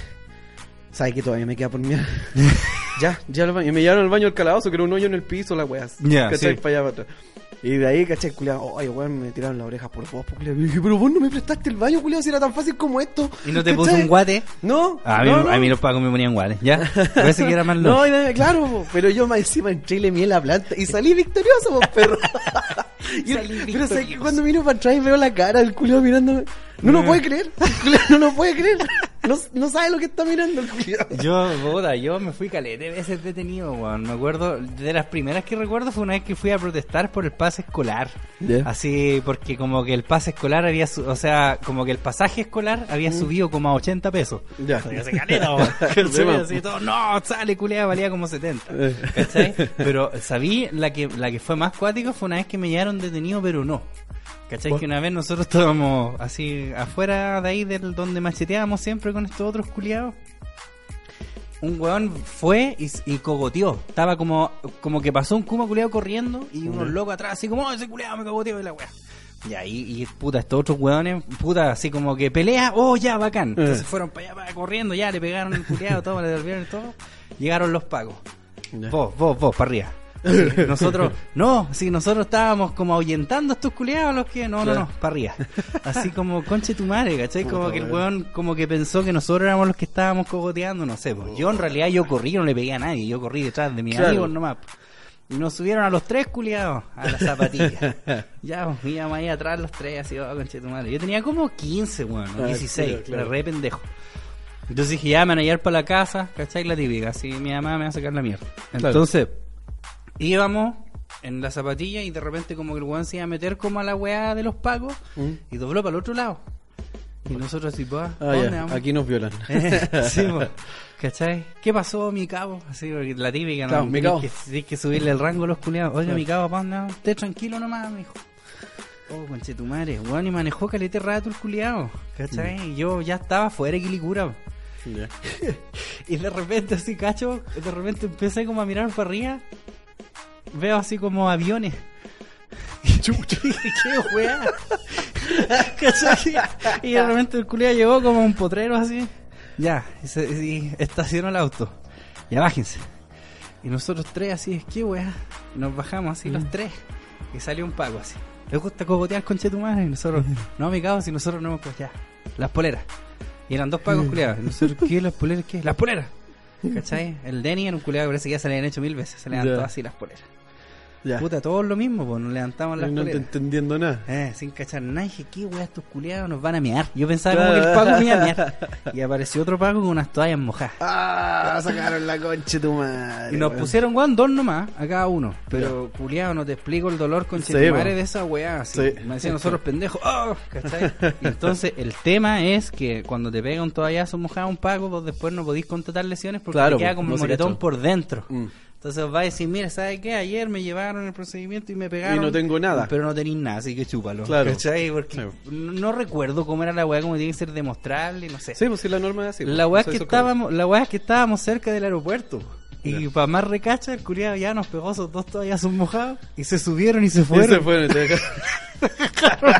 Speaker 2: ¿sabe que todavía me queda por miar? *laughs* ya, ya al baño. Y me llevaron al baño al calabozo, que era un hoyo en el piso, la weá.
Speaker 3: Ya,
Speaker 2: ¿Cachai?
Speaker 3: sí.
Speaker 2: Para allá, para atrás. Y de ahí, ¿cachai? Culiado, oye, weón, me tiraron las orejas por vos, po, culiao. Y dije, pero vos no me prestaste el baño, culiado, si era tan fácil como esto.
Speaker 3: ¿Y no te puso un guate?
Speaker 2: No,
Speaker 3: A mí,
Speaker 2: no, no.
Speaker 3: a mí los pagos me ponían guales, ¿ya? Parece que era más *laughs* loco.
Speaker 2: No, claro, pero yo más encima entré y le mié la planta y salí victorioso, po, perro. *laughs* Pero sé que cuando miro para atrás y veo la cara del culiao mirándome, no lo puede creer, no lo puede creer, no, no sabe lo que está mirando el culiao.
Speaker 3: Yo, boda, yo me fui calete veces detenido, weón. Me acuerdo, de las primeras que recuerdo fue una vez que fui a protestar por el pase escolar. Así, porque como que el pase escolar había, o sea, como que el pasaje escolar había subido como a 80 pesos.
Speaker 2: Ya.
Speaker 3: Se caleta, weón. *laughs* No, sale culeada, valía como 70.
Speaker 2: Eh.
Speaker 3: ¿Cachai? Pero sabí, la que, la que fue más cuática fue una vez que me llevaron detenido, pero no. ¿Cachai? Que una vez nosotros estábamos así afuera de ahí del donde macheteábamos siempre con estos otros culiados. Un weón fue y, y cogoteó. Estaba como, como que pasó un kuma culiado corriendo y unos locos atrás, así como, oh, ese culiado me cogoteó y la weá. Y ahí, y puta, estos otros weones, puta, así como que pelea, oh, ya, bacán. Entonces
Speaker 2: Eh.
Speaker 3: fueron para allá, para corriendo, ya, le pegaron el culiado, todo, le devolvieron todo. Llegaron los pagos.
Speaker 2: Ya.
Speaker 3: Vos, vos, vos, para arriba. *laughs* Nosotros, no, sí, nosotros estábamos como ahuyentando a estos culiados, los que, no, no,
Speaker 2: Claro.
Speaker 3: no, para arriba. Así como, conche tu madre, ¿cachai? Como que el
Speaker 2: weón.
Speaker 3: como que pensó que nosotros éramos los que estábamos cogoteando, no sé, pues. Yo en realidad yo corrí, no le pegué a nadie, yo corrí detrás de mis
Speaker 2: Claro.
Speaker 3: amigos nomás. Y nos subieron a los tres culiados a la zapatilla. *laughs* ya, pues, íbamos ahí atrás los tres, así, oh, conche tu madre. Yo tenía como 15, weón, o
Speaker 2: Ah,
Speaker 3: 16,
Speaker 2: claro,
Speaker 3: re pendejo. Entonces dije, ya, me van a llevar para la casa, ¿cachai? La típica, así mi mamá me va a sacar la mierda.
Speaker 2: Claro.
Speaker 3: Íbamos en la zapatilla y de repente como que el weón se iba a meter como a la weá de los pagos
Speaker 2: Mm.
Speaker 3: y dobló para el otro lado. Y nosotros así, pues,
Speaker 2: Ah, aquí nos violan. *laughs*
Speaker 3: sí, po. *laughs* ¿Cachai? ¿Qué pasó, mi cabo? Así, porque la típica,
Speaker 2: Claro,
Speaker 3: ¿no?
Speaker 2: mi
Speaker 3: Tenés
Speaker 2: cabo.
Speaker 3: que, subirle el rango a los culiados.
Speaker 2: Claro.
Speaker 3: mi cabo, ¿pa' dónde? Esté tranquilo nomás, me dijo. Oh, conche tu madre, weón, y manejó calete rato el culiado, ¿cachai?
Speaker 2: Mm.
Speaker 3: Y yo ya estaba fuera de Quilicura. *laughs* Y de repente así, cacho, de repente empecé como a mirar para arriba. Veo así como aviones. Chucha, *laughs* qué weá. ¿Cachai? Y de repente el culiado llegó como un potrero así. Ya, y, se- y estacionó el auto. Ya bájense. Y nosotros tres así, qué weá. Nos bajamos así los tres. Y salió un pago así. Le gusta cogotear con madre y nosotros, *laughs* no, mi cago, si nosotros no hemos cogoteado. Las poleras. Y eran dos pagos culiados. Nosotros, ¿qué? ¿Las poleras qué? ¡Las poleras! *laughs* ¿Cachai? El Denny era un culiado que parece que ya se le habían hecho mil veces. Se le levantó
Speaker 2: Ya.
Speaker 3: así las poleras.
Speaker 2: Ya.
Speaker 3: Puta, todos lo mismo, pues nos levantamos las
Speaker 2: no entendiendo nada.
Speaker 3: Eh, sin cachar nada, dije, ¿qué weá estos culiados nos van a mear? Yo pensaba como que el Paco me iba a mear. *laughs* Y apareció otro Paco con unas toallas mojadas.
Speaker 2: Ah, sacaron la concha tu madre.
Speaker 3: Y nos
Speaker 2: weón.
Speaker 3: pusieron, weón, dos nomás a cada uno. Pero, culiado, no te explico el dolor con
Speaker 2: Sí,
Speaker 3: de esa weá. Así.
Speaker 2: Sí.
Speaker 3: Me decían nosotros pendejos. *laughs* ¡Oh! ¿Cachai? Y entonces, el tema es que cuando te pega un toallazo mojado un Paco, vos después no podís contratar lesiones porque
Speaker 2: Claro,
Speaker 3: te queda como
Speaker 2: no
Speaker 3: moretón por dentro.
Speaker 2: Mm.
Speaker 3: Entonces os va a decir, mira, ¿sabes qué? Ayer me llevaron el procedimiento y me pegaron.
Speaker 2: Y no tengo nada.
Speaker 3: Pero no tenéis nada, así que chúpalo.
Speaker 2: Claro.
Speaker 3: ¿Cachai? Porque
Speaker 2: Sí.
Speaker 3: no, recuerdo cómo era la weá, como tiene que ser demostrable, no sé.
Speaker 2: Sí, pues si la norma es así.
Speaker 3: La
Speaker 2: pues,
Speaker 3: weá es que estábamos, la weá es que estábamos cerca del aeropuerto. Y para más recacha, el curiado ya nos pegó esos dos toallazos mojados y se subieron y se.
Speaker 2: Y
Speaker 3: fueron.
Speaker 2: se fueron, *laughs* dejaron-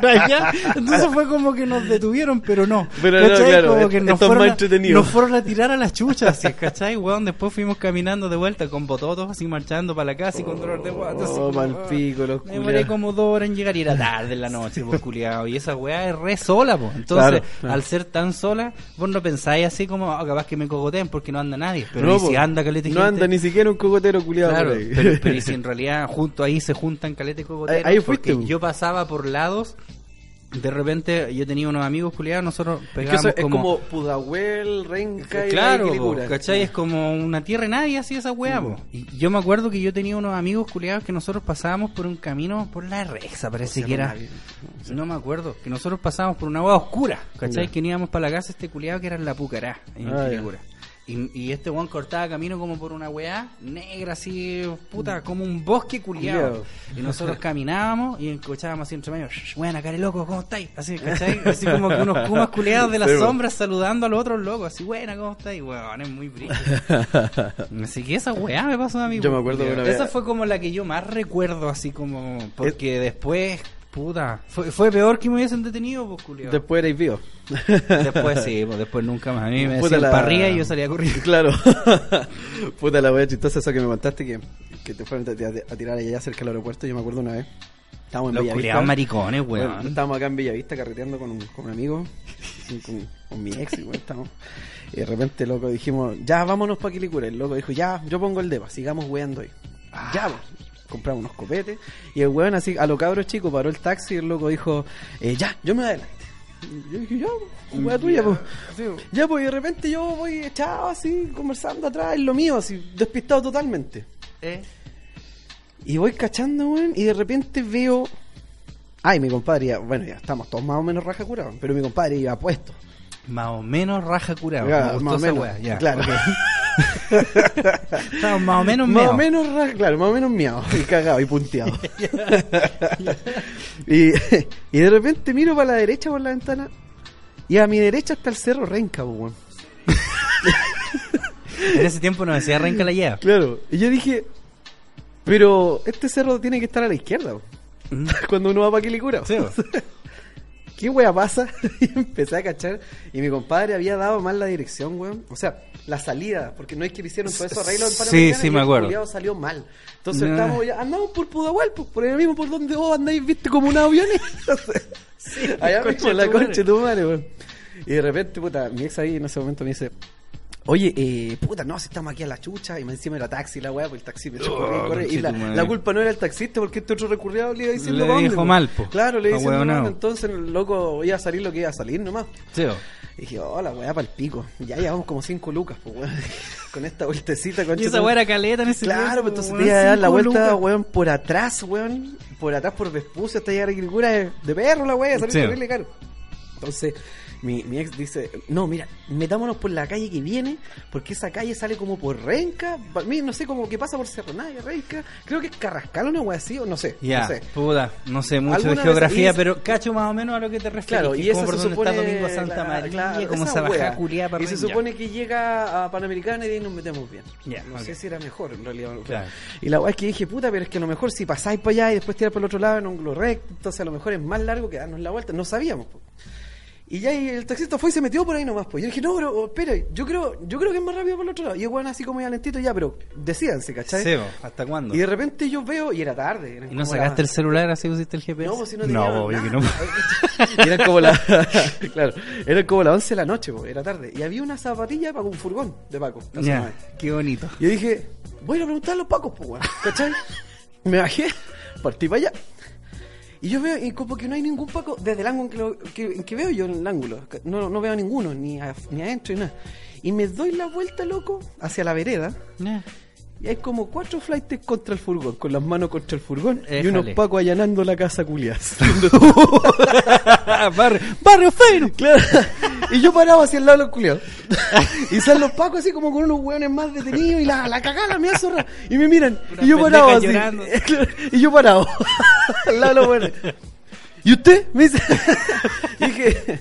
Speaker 3: allá. Entonces fue como que nos detuvieron, pero no.
Speaker 2: Pero no,
Speaker 3: Como que nos fueron, a, nos fueron a tirar a las chuchas, así, ¿cachai? Weón, después fuimos caminando de vuelta con bototos, así marchando para la casa y con dolor de guata.
Speaker 2: Oh, mal
Speaker 3: ah.
Speaker 2: pico, los
Speaker 3: Me demoré como dos horas en llegar y era tarde en la noche, pues culiado. Y esa weá es re sola, pues. Entonces,
Speaker 2: Claro, claro.
Speaker 3: al ser tan sola, vos no pensáis así como, ah, capaz que me cogoteen porque no anda nadie. Pero
Speaker 2: No,
Speaker 3: y si anda caleta
Speaker 2: No? Anda ni siquiera un cogotero culiado
Speaker 3: Claro, pero, pero y *laughs* si en realidad junto ahí se juntan caleta y cogoteros,
Speaker 2: Ahí- ahí fuiste,
Speaker 3: porque yo pasaba por lados, de repente yo tenía unos amigos culiados, nosotros
Speaker 2: Es que
Speaker 3: pegábamos
Speaker 2: es
Speaker 3: como...
Speaker 2: como Pudahuel, Renca y
Speaker 3: Claro. ¿cachai? Es como una tierra de nadie así esa weá, po. Y yo me acuerdo que yo tenía unos amigos culiados que nosotros pasábamos por un camino por la Rexa, parece que era. No me acuerdo, que nosotros pasábamos por una hueá oscura, ¿cachai?
Speaker 2: Ya.
Speaker 3: Que íbamos para la casa este culiado que era en la Pucará, en
Speaker 2: Ah, ya.
Speaker 3: Y, y este weón cortaba camino como por una weá negra, así, puta, como un bosque culiado. Y nosotros *laughs* caminábamos y escuchábamos así entre medio, "Shh, buena, care loco, ¿cómo estáis? Así, ¿cachai? Así como que unos kumas *laughs* culiados de las
Speaker 2: Sí,
Speaker 3: sombras saludando a los otros locos, así, buena, ¿cómo estáis? Weón, es muy brillo. *laughs* Así que esa weá me pasó a mí.
Speaker 2: Yo me acuerdo de una vez-
Speaker 3: Esa fue como la que yo más recuerdo, así como, porque después, puta, fue, fue peor que me hubiesen detenido, pues, culiao.
Speaker 2: Después erais vivos.
Speaker 3: Después sí, pues después nunca más. A mí me
Speaker 2: Puta
Speaker 3: decían
Speaker 2: la-
Speaker 3: parrilla y yo salía corriendo. *laughs*
Speaker 2: Claro. *laughs* Puta la wea chistosa eso que me contaste que, que te fueron a, tirar allá cerca del aeropuerto. Yo me acuerdo una vez. Estábamos en
Speaker 3: Los
Speaker 2: Bellavista.
Speaker 3: culiados maricones,
Speaker 2: Bueno,
Speaker 3: weón.
Speaker 2: estábamos acá en Bellavista carreteando con un, con un amigo, con, con mi ex, igual estábamos. Y de repente, loco, dijimos, ya vámonos para Quilicura. El loco dijo, ya, yo pongo el dedo, sigamos weando ahí. Ya, pues. Compramos unos copetes. Y el weón, así, a lo cabros chicos, paró el taxi y el loco dijo, eh, ya, yo me voy adelante. Yo dije, ya, wea tuya, pues. Ya, pues, y de repente yo voy echado así, conversando atrás, en lo mío, así, despistado totalmente.
Speaker 3: Eh,
Speaker 2: Y voy cachando, weón, y de repente veo. Ay, mi compadre, ya- bueno, ya estamos todos más o menos raja curados, pero mi compadre iba puesto.
Speaker 3: Más o menos raja curado.
Speaker 2: Ya, más o menos,
Speaker 3: ya.
Speaker 2: claro. *laughs*
Speaker 3: Estábamos más o menos
Speaker 2: Más o menos raja, claro, más o menos miado, y cagado, y punteado. *laughs* y, y de repente miro para la derecha por la ventana, y a mi derecha está el cerro Renca, weón. *laughs*
Speaker 3: En ese tiempo nos decía arranca la lleva.
Speaker 2: Claro, y yo dije, pero este cerro tiene que estar a la izquierda, weón. cuando uno va para Quilicura.
Speaker 3: Sí.
Speaker 2: ¿Qué wea pasa? *laughs* y empecé a cachar. Y mi compadre había dado mal la dirección, weón. O sea, la salida, porque no es que hicieron todo eso arreglo en
Speaker 3: Sí, sí,
Speaker 2: y
Speaker 3: me
Speaker 2: el
Speaker 3: acuerdo.
Speaker 2: culiao salió mal. Entonces
Speaker 3: No.
Speaker 2: estábamos ya, andamos por Pudahuel, pues, por el mismo por donde vos andáis, viste, como un avión. *laughs* Allá mismo, la
Speaker 3: concha
Speaker 2: de tu madre, weón. Y de repente, puta, mi ex ahí en ese momento me dice, Oye, eh, puta, no, si estamos aquí a la chucha y me encima era taxi la weá, pues el taxi me echó correr,
Speaker 3: Oh,
Speaker 2: correr. Y la, la culpa no era el taxista porque este otro recurriado le iba diciendo
Speaker 3: Le dijo
Speaker 2: po.
Speaker 3: mal, po.
Speaker 2: Claro, le
Speaker 3: Pa'
Speaker 2: diciendo mal, entonces el loco iba a salir lo que iba a salir nomás.
Speaker 3: Sí.
Speaker 2: Y dije, oh, la weá para el pico. Ya llevamos como cinco lucas, pues weón. *laughs* Con esta vueltecita, con
Speaker 3: Y esa weá era caleta en ese
Speaker 2: Claro, pues entonces te iba a dar la vuelta,
Speaker 3: lucas.
Speaker 2: weón, por atrás, weón. Por atrás, por Vespucio, hasta llegar a Agricultura de, de perro, la weá, salir
Speaker 3: Sí.
Speaker 2: terrible caro. Entonces, mi, mi ex dice, no, mira, metámonos por la calle que viene, porque esa calle sale como por Renca, mí no sé, como que pasa por Cerro Navia, Renca, creo que es Carrascal, una weá así, o no sé,
Speaker 3: Ya,
Speaker 2: no sé.
Speaker 3: puta, no sé mucho de geografía, pero cacho más o menos a lo que te refieres.
Speaker 2: Claro, y
Speaker 3: es como
Speaker 2: esa
Speaker 3: por
Speaker 2: se supone...
Speaker 3: está Domingo Santa María,
Speaker 2: claro,
Speaker 3: como
Speaker 2: esa
Speaker 3: bajada culiada
Speaker 2: Y se supone que llega a Panamericana y de ahí nos metemos bien.
Speaker 3: Ya,
Speaker 2: no sé si era mejor, en realidad.
Speaker 3: Claro.
Speaker 2: Y la weá es que dije, puta, pero es que a lo mejor si pasáis para allá y después tirar por el otro lado en un recto, entonces a lo mejor es más largo que darnos la vuelta. No sabíamos. po. Y ya y el taxista fue y se metió por ahí nomás, pues. Yo dije, no, pero espera, yo creo, yo creo que es más rápido por el otro lado. Y el weón así como ya lentito ya, pero decídanse, ¿cachai?
Speaker 3: Sí, po, ¿hasta cuándo?
Speaker 2: Y de repente yo veo, y era tarde.
Speaker 3: ¿Y no sacaste el celular así pusiste el GPS?
Speaker 2: No, pues si no tenía
Speaker 3: No, obvio que no. *laughs*
Speaker 2: Eran como la, *laughs* claro, eran como las 11 de la noche, era tarde. Y había una zapatilla para un furgón de Paco. de.
Speaker 3: qué bonito.
Speaker 2: Y yo dije, voy a preguntar a los pacos, pues, weón. ¿Cachai? Me bajé, partí para allá. Y yo veo, y como que no hay ningún paco, desde el ángulo que, lo- que, que veo yo en el ángulo, no, no veo a ninguno, ni, a- ni adentro, ni nada. Y me doy la vuelta, loco, hacia la vereda, y hay como cuatro flights contra el furgón, con las manos contra el furgón, y unos pacos allanando la casa culias. *laughs* *laughs*
Speaker 3: barrio, barrio feo.
Speaker 2: Claro. Y yo parado hacia el lado de los culiados. Y salen los pacos así como con unos hueones más detenidos y la, la cagada me zorra. Y me miran.
Speaker 3: Una
Speaker 2: y yo parado así.
Speaker 3: llorando. *laughs*
Speaker 2: Y yo parado. Al lado de. ¿Y usted? Me dice. *laughs* Y dije.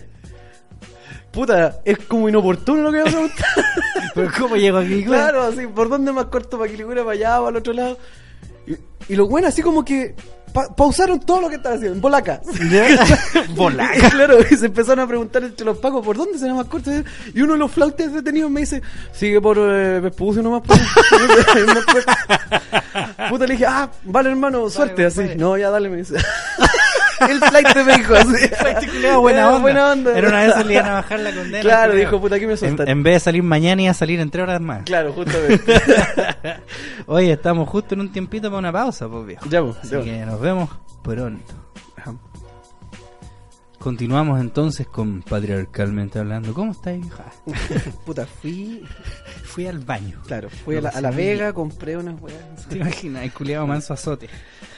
Speaker 2: Puta, es como inoportuno lo que me preguntar. *laughs*
Speaker 3: Pero ¿cómo llego aquí?
Speaker 2: Claro, así, ¿por dónde más corto para Quilicura, para allá, para el otro lado? Y, y los buenos así como que pa- pausaron todo lo que estaban haciendo, en bolaca. *laughs*
Speaker 3: Bolaca.
Speaker 2: claro, y se empezaron a preguntar entre los pacos, ¿por dónde será más corto? Y uno de los flautas detenidos me dice, sigue por eh, Vespucio nomás. Pues. *laughs* Más corto. Puta, le dije, ah, vale hermano, suerte, así.
Speaker 3: vale.
Speaker 2: No, ya dale, me dice. *laughs* El flight me dijo así.
Speaker 3: buena
Speaker 2: Era
Speaker 3: onda.
Speaker 2: buena onda.
Speaker 3: Era una vez iban a bajar la condena.
Speaker 2: Claro, dijo, puta, aquí me
Speaker 3: En,
Speaker 2: soltaron.
Speaker 3: en vez de salir mañana iba a salir en tres horas más.
Speaker 2: Claro, justamente. *laughs*
Speaker 3: Oye, estamos justo en un tiempito para una pausa, pues viejo.
Speaker 2: ya, pues,
Speaker 3: Así
Speaker 2: ya,
Speaker 3: que nos vemos pronto. Continuamos entonces con Patriarcalmente Hablando. ¿Cómo estáis, vieja? *laughs*
Speaker 2: Puta, fui.
Speaker 3: Fui al baño.
Speaker 2: Claro, fui a la, a Vega, compré unas weas. *laughs*
Speaker 3: ¿Te imaginas? El culiado manso azote.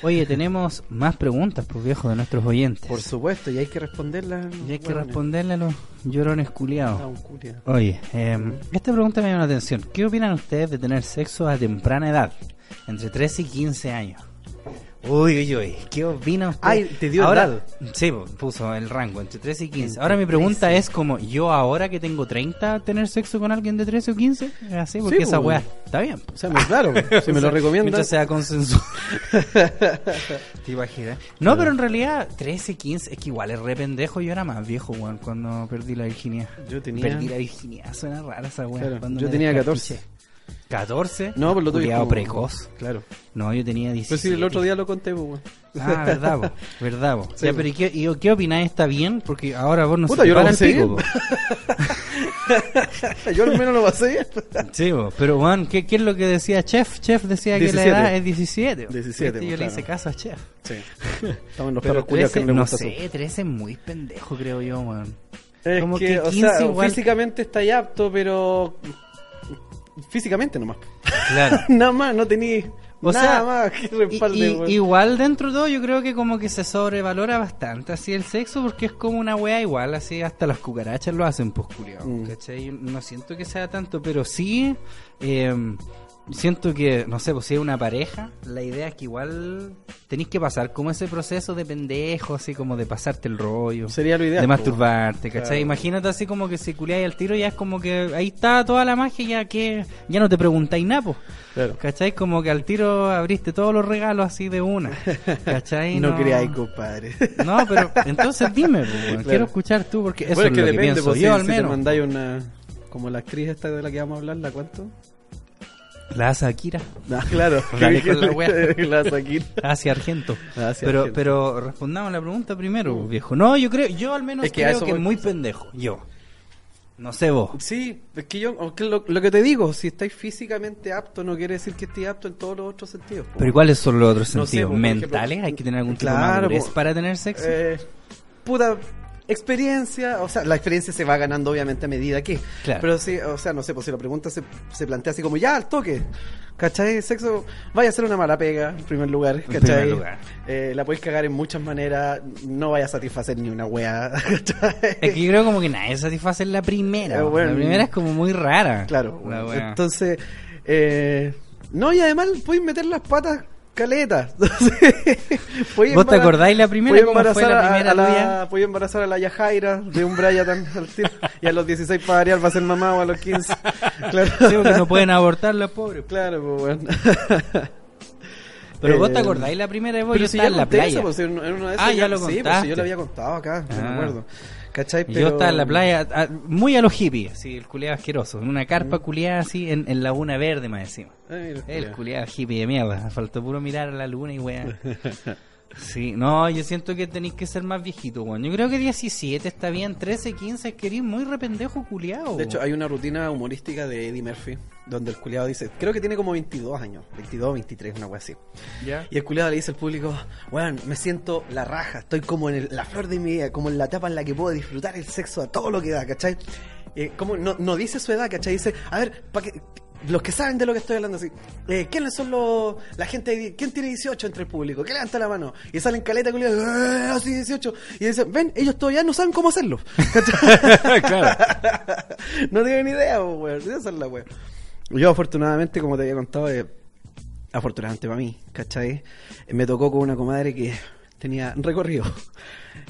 Speaker 3: Oye, tenemos más preguntas, pues viejo, de nuestros oyentes.
Speaker 2: Por supuesto, y hay que responderlas.
Speaker 3: Y hay que
Speaker 2: weones.
Speaker 3: responderle a los llorones culiados. Oye, eh, esta pregunta me llama la atención. ¿Qué opinan ustedes de tener sexo a temprana edad? Entre 13 y 15 años. Uy, uy, uy. ¿Qué opinan ustedes?
Speaker 2: Ay, te dio
Speaker 3: ahora,
Speaker 2: edad.
Speaker 3: Sí, puso el rango entre 13 y 15.
Speaker 2: Entre
Speaker 3: Ahora mi pregunta
Speaker 2: 13.
Speaker 3: es como, ¿yo ahora que tengo 30 tener sexo con alguien de 13 o 15? Es así, porque
Speaker 2: Sí,
Speaker 3: esa weá está bien.
Speaker 2: O sea, me- claro, si me lo *laughs* recomiendas.
Speaker 3: Mientras sea consensual. *laughs* ¿Te imaginas? No, pero en realidad 13, 15, es que igual es re pendejo. Yo era más viejo, weón, cuando perdí la virginidad.
Speaker 2: Yo tenía-
Speaker 3: Perdí la virginidad, suena rara esa weá.
Speaker 2: Claro,
Speaker 3: cuando
Speaker 2: yo tenía
Speaker 3: descartuché.
Speaker 2: 14.
Speaker 3: 14.
Speaker 2: No, pero lo tuyo como-
Speaker 3: precoz.
Speaker 2: Claro.
Speaker 3: No, yo tenía
Speaker 2: Pero
Speaker 3: 17.
Speaker 2: si el otro día lo conté, pues, weón.
Speaker 3: Ah, verdad, po, verdad, po. *laughs*
Speaker 2: Sí,
Speaker 3: Ya, pero ¿y qué, y qué opináis? ¿Está bien? Porque ahora vos no
Speaker 2: Puta,
Speaker 3: se
Speaker 2: yo lo pasé
Speaker 3: pico,
Speaker 2: bien. *laughs* Yo al menos lo pasé bien. *laughs*
Speaker 3: Sí, po, pero Juan, ¿qué, ¿qué es lo que decía Chef? Chef decía que
Speaker 2: 17.
Speaker 3: la edad es 17. po.
Speaker 2: 17,
Speaker 3: Viste,
Speaker 2: po,
Speaker 3: Yo le
Speaker 2: claro.
Speaker 3: hice caso a Chef.
Speaker 2: Sí. Estaban los
Speaker 3: Pero
Speaker 2: perros culiados que
Speaker 3: 13,
Speaker 2: no
Speaker 3: no sé, 13 es muy pendejo, creo yo, weón.
Speaker 2: Es
Speaker 3: Como
Speaker 2: que,
Speaker 3: que
Speaker 2: o
Speaker 3: 15
Speaker 2: sea,
Speaker 3: igual-
Speaker 2: físicamente está apto, pero físicamente nomás.
Speaker 3: Claro. *laughs*
Speaker 2: nada más, no tenía
Speaker 3: O
Speaker 2: nada
Speaker 3: sea,
Speaker 2: más que
Speaker 3: Y-
Speaker 2: respalde,
Speaker 3: y-
Speaker 2: weón.
Speaker 3: igual dentro de todo yo creo que como que se sobrevalora bastante así el sexo porque es como una wea igual, así hasta las cucarachas lo hacen pues culiao,
Speaker 2: Mm.
Speaker 3: No siento que sea tanto, pero sí eh, siento que, no sé, pues si es una pareja, la idea es que igual tenéis que pasar como ese proceso de pendejo, así como de pasarte el rollo.
Speaker 2: Sería lo ideal.
Speaker 3: de masturbarte, ¿cachai?
Speaker 2: Claro.
Speaker 3: Imagínate así como que si culiáis al tiro ya es como que ahí está toda la magia ya que ya no te preguntáis nada, pues.
Speaker 2: Claro.
Speaker 3: ¿Cachai? Como que al tiro abriste todos los regalos así de una. ¿Cachai? *laughs*
Speaker 2: No, creáis, compadre. *laughs*
Speaker 3: No, pero entonces dime, pues.
Speaker 2: Claro.
Speaker 3: quiero escuchar tú porque eso
Speaker 2: bueno,
Speaker 3: es
Speaker 2: que
Speaker 3: lo que
Speaker 2: depende,
Speaker 3: pienso
Speaker 2: pues,
Speaker 3: yo
Speaker 2: si,
Speaker 3: al
Speaker 2: si te mandáis una... Como la actriz esta de la que vamos a hablar, ¿la cuánto?
Speaker 3: La Akira,
Speaker 2: Ah, claro.
Speaker 3: Dale *laughs* con la *laughs* wea.
Speaker 2: la Shakira.
Speaker 3: hacia Argento.
Speaker 2: Hacia
Speaker 3: pero,
Speaker 2: Argento.
Speaker 3: pero respondamos la pregunta primero, viejo. No, yo creo, yo al menos
Speaker 2: Es que
Speaker 3: creo que es muy pendejo. Yo. No sé vos.
Speaker 2: Sí, es que yo, aunque lo, lo que te digo, si estáis físicamente apto, no quiere decir que estéis apto en todos los otros sentidos. po.
Speaker 3: Pero ¿y cuáles son los otros
Speaker 2: No sé,
Speaker 3: sentidos?
Speaker 2: po,
Speaker 3: ¿Mentales?
Speaker 2: ejemplo,
Speaker 3: ¿Hay que tener algún tipo de madurez
Speaker 2: po.
Speaker 3: para tener sexo?
Speaker 2: Eh, puta experiencia, o sea, la experiencia se va ganando obviamente a medida que.
Speaker 3: Claro.
Speaker 2: Pero sí, o sea, no sé, pues si la pregunta se, se plantea así como, ya, al toque. ¿Cachai? Sexo, vaya a ser una mala pega, en primer lugar.
Speaker 3: En
Speaker 2: ¿Cachai?
Speaker 3: primer lugar.
Speaker 2: Eh, la podéis cagar en muchas maneras, no vaya a satisfacer ni una wea. *laughs* ¿cachai?
Speaker 3: Es que yo creo como que nadie satisface la primera.
Speaker 2: Eh, bueno,
Speaker 3: la primera es como muy rara.
Speaker 2: Claro, entonces, eh, no, y además podéis meter las patas Podéis *laughs*
Speaker 3: ¿Vos te acordáis la primera?
Speaker 2: podéis
Speaker 3: ¿Cómo fue la
Speaker 2: a-
Speaker 3: primera
Speaker 2: a, la-
Speaker 3: tuya?
Speaker 2: podéis embarazar a la Yajaira de un Brian tan al tiro, y a los 16 para variar va a ser mamá o a los 15. *laughs* Claro,
Speaker 3: Sí, porque no pueden abortar los pobres.
Speaker 2: claro, pues bueno.
Speaker 3: Pero vos te
Speaker 2: Eh,
Speaker 3: acordáis la primera vez, vos yo
Speaker 2: si
Speaker 3: estaba
Speaker 2: ya
Speaker 3: en la playa.
Speaker 2: eso, pues, en una de
Speaker 3: Ah,
Speaker 2: esas
Speaker 3: ya lo
Speaker 2: sí, pues,
Speaker 3: contaste.
Speaker 2: si yo lo había contado acá, no me
Speaker 3: Ah.
Speaker 2: acuerdo.
Speaker 3: Yo estaba en la playa, a- muy a los hippies, así, el culiado asqueroso, en una carpa culiada así, en, en Laguna Verde más encima.
Speaker 2: Ay,
Speaker 3: El culiado hippie de mierda, faltó puro mirar a la luna y weá. *laughs* Sí, no, yo siento que tenéis que ser más viejito, weón. Yo creo que 17 está bien, 13, 15 es que eres muy rependejo culiado.
Speaker 2: De hecho, hay una rutina humorística de Eddie Murphy donde el culiado dice, creo que tiene como 22 años, 22, 23, una wea así.
Speaker 3: ¿Ya?
Speaker 2: Y el culiado le dice al público, weón, me siento la raja, estoy como en el- la flor de mi vida, como en la etapa en la que puedo disfrutar el sexo a todo lo que da, ¿cachai? Eh, como no, no dice su edad, ¿cachai? Dice, a ver, para que los que saben de lo que estoy hablando así, eh, ¿quiénes son los la gente quién tiene 18 entre el público? ¿Qué levanta la mano? Y salen caleta culiado, "Eh, así 18 y dicen, "Ven, ellos todavía no saben cómo hacerlo." *laughs* *laughs*
Speaker 3: Claro.
Speaker 2: no tienen idea, weón. Esa es la weón. Yo, afortunadamente, como te había contado, eh, afortunadamente para mí, ¿cachai? Me tocó con una comadre que tenía recorrido.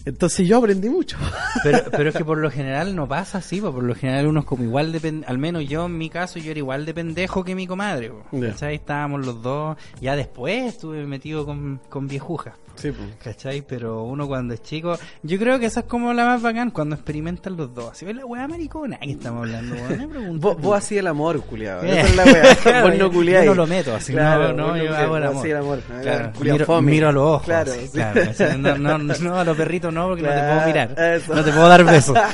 Speaker 2: Entonces yo aprendí mucho. *laughs*
Speaker 3: Pero, pero es que por lo general no pasa así, po. por lo general uno es como igual de pen- al menos yo en mi caso yo era igual de pendejo que mi comadre.
Speaker 2: Ya.
Speaker 3: ¿cachai? Estábamos los dos, ya después estuve metido con, con viejuja.
Speaker 2: Sí, pues.
Speaker 3: ¿Cachai? Pero uno cuando es chico, yo creo que esa es como la más bacán cuando experimentan los dos. Así ves la weá maricona que estamos hablando, weón.
Speaker 2: Vos, vos hacías el amor, culiado.
Speaker 3: Eh,
Speaker 2: Esa es la weá. *laughs*
Speaker 3: claro,
Speaker 2: vos no
Speaker 3: yo
Speaker 2: culiáis.
Speaker 3: no lo meto así,
Speaker 2: Claro,
Speaker 3: no, yo hago el amor.
Speaker 2: hacías el amor.
Speaker 3: Claro, miro, a los ojos.
Speaker 2: Claro,
Speaker 3: así,
Speaker 2: sí.
Speaker 3: claro, no, no, no, a los perritos no, porque no te puedo mirar.
Speaker 2: eso.
Speaker 3: No te puedo dar besos. *laughs*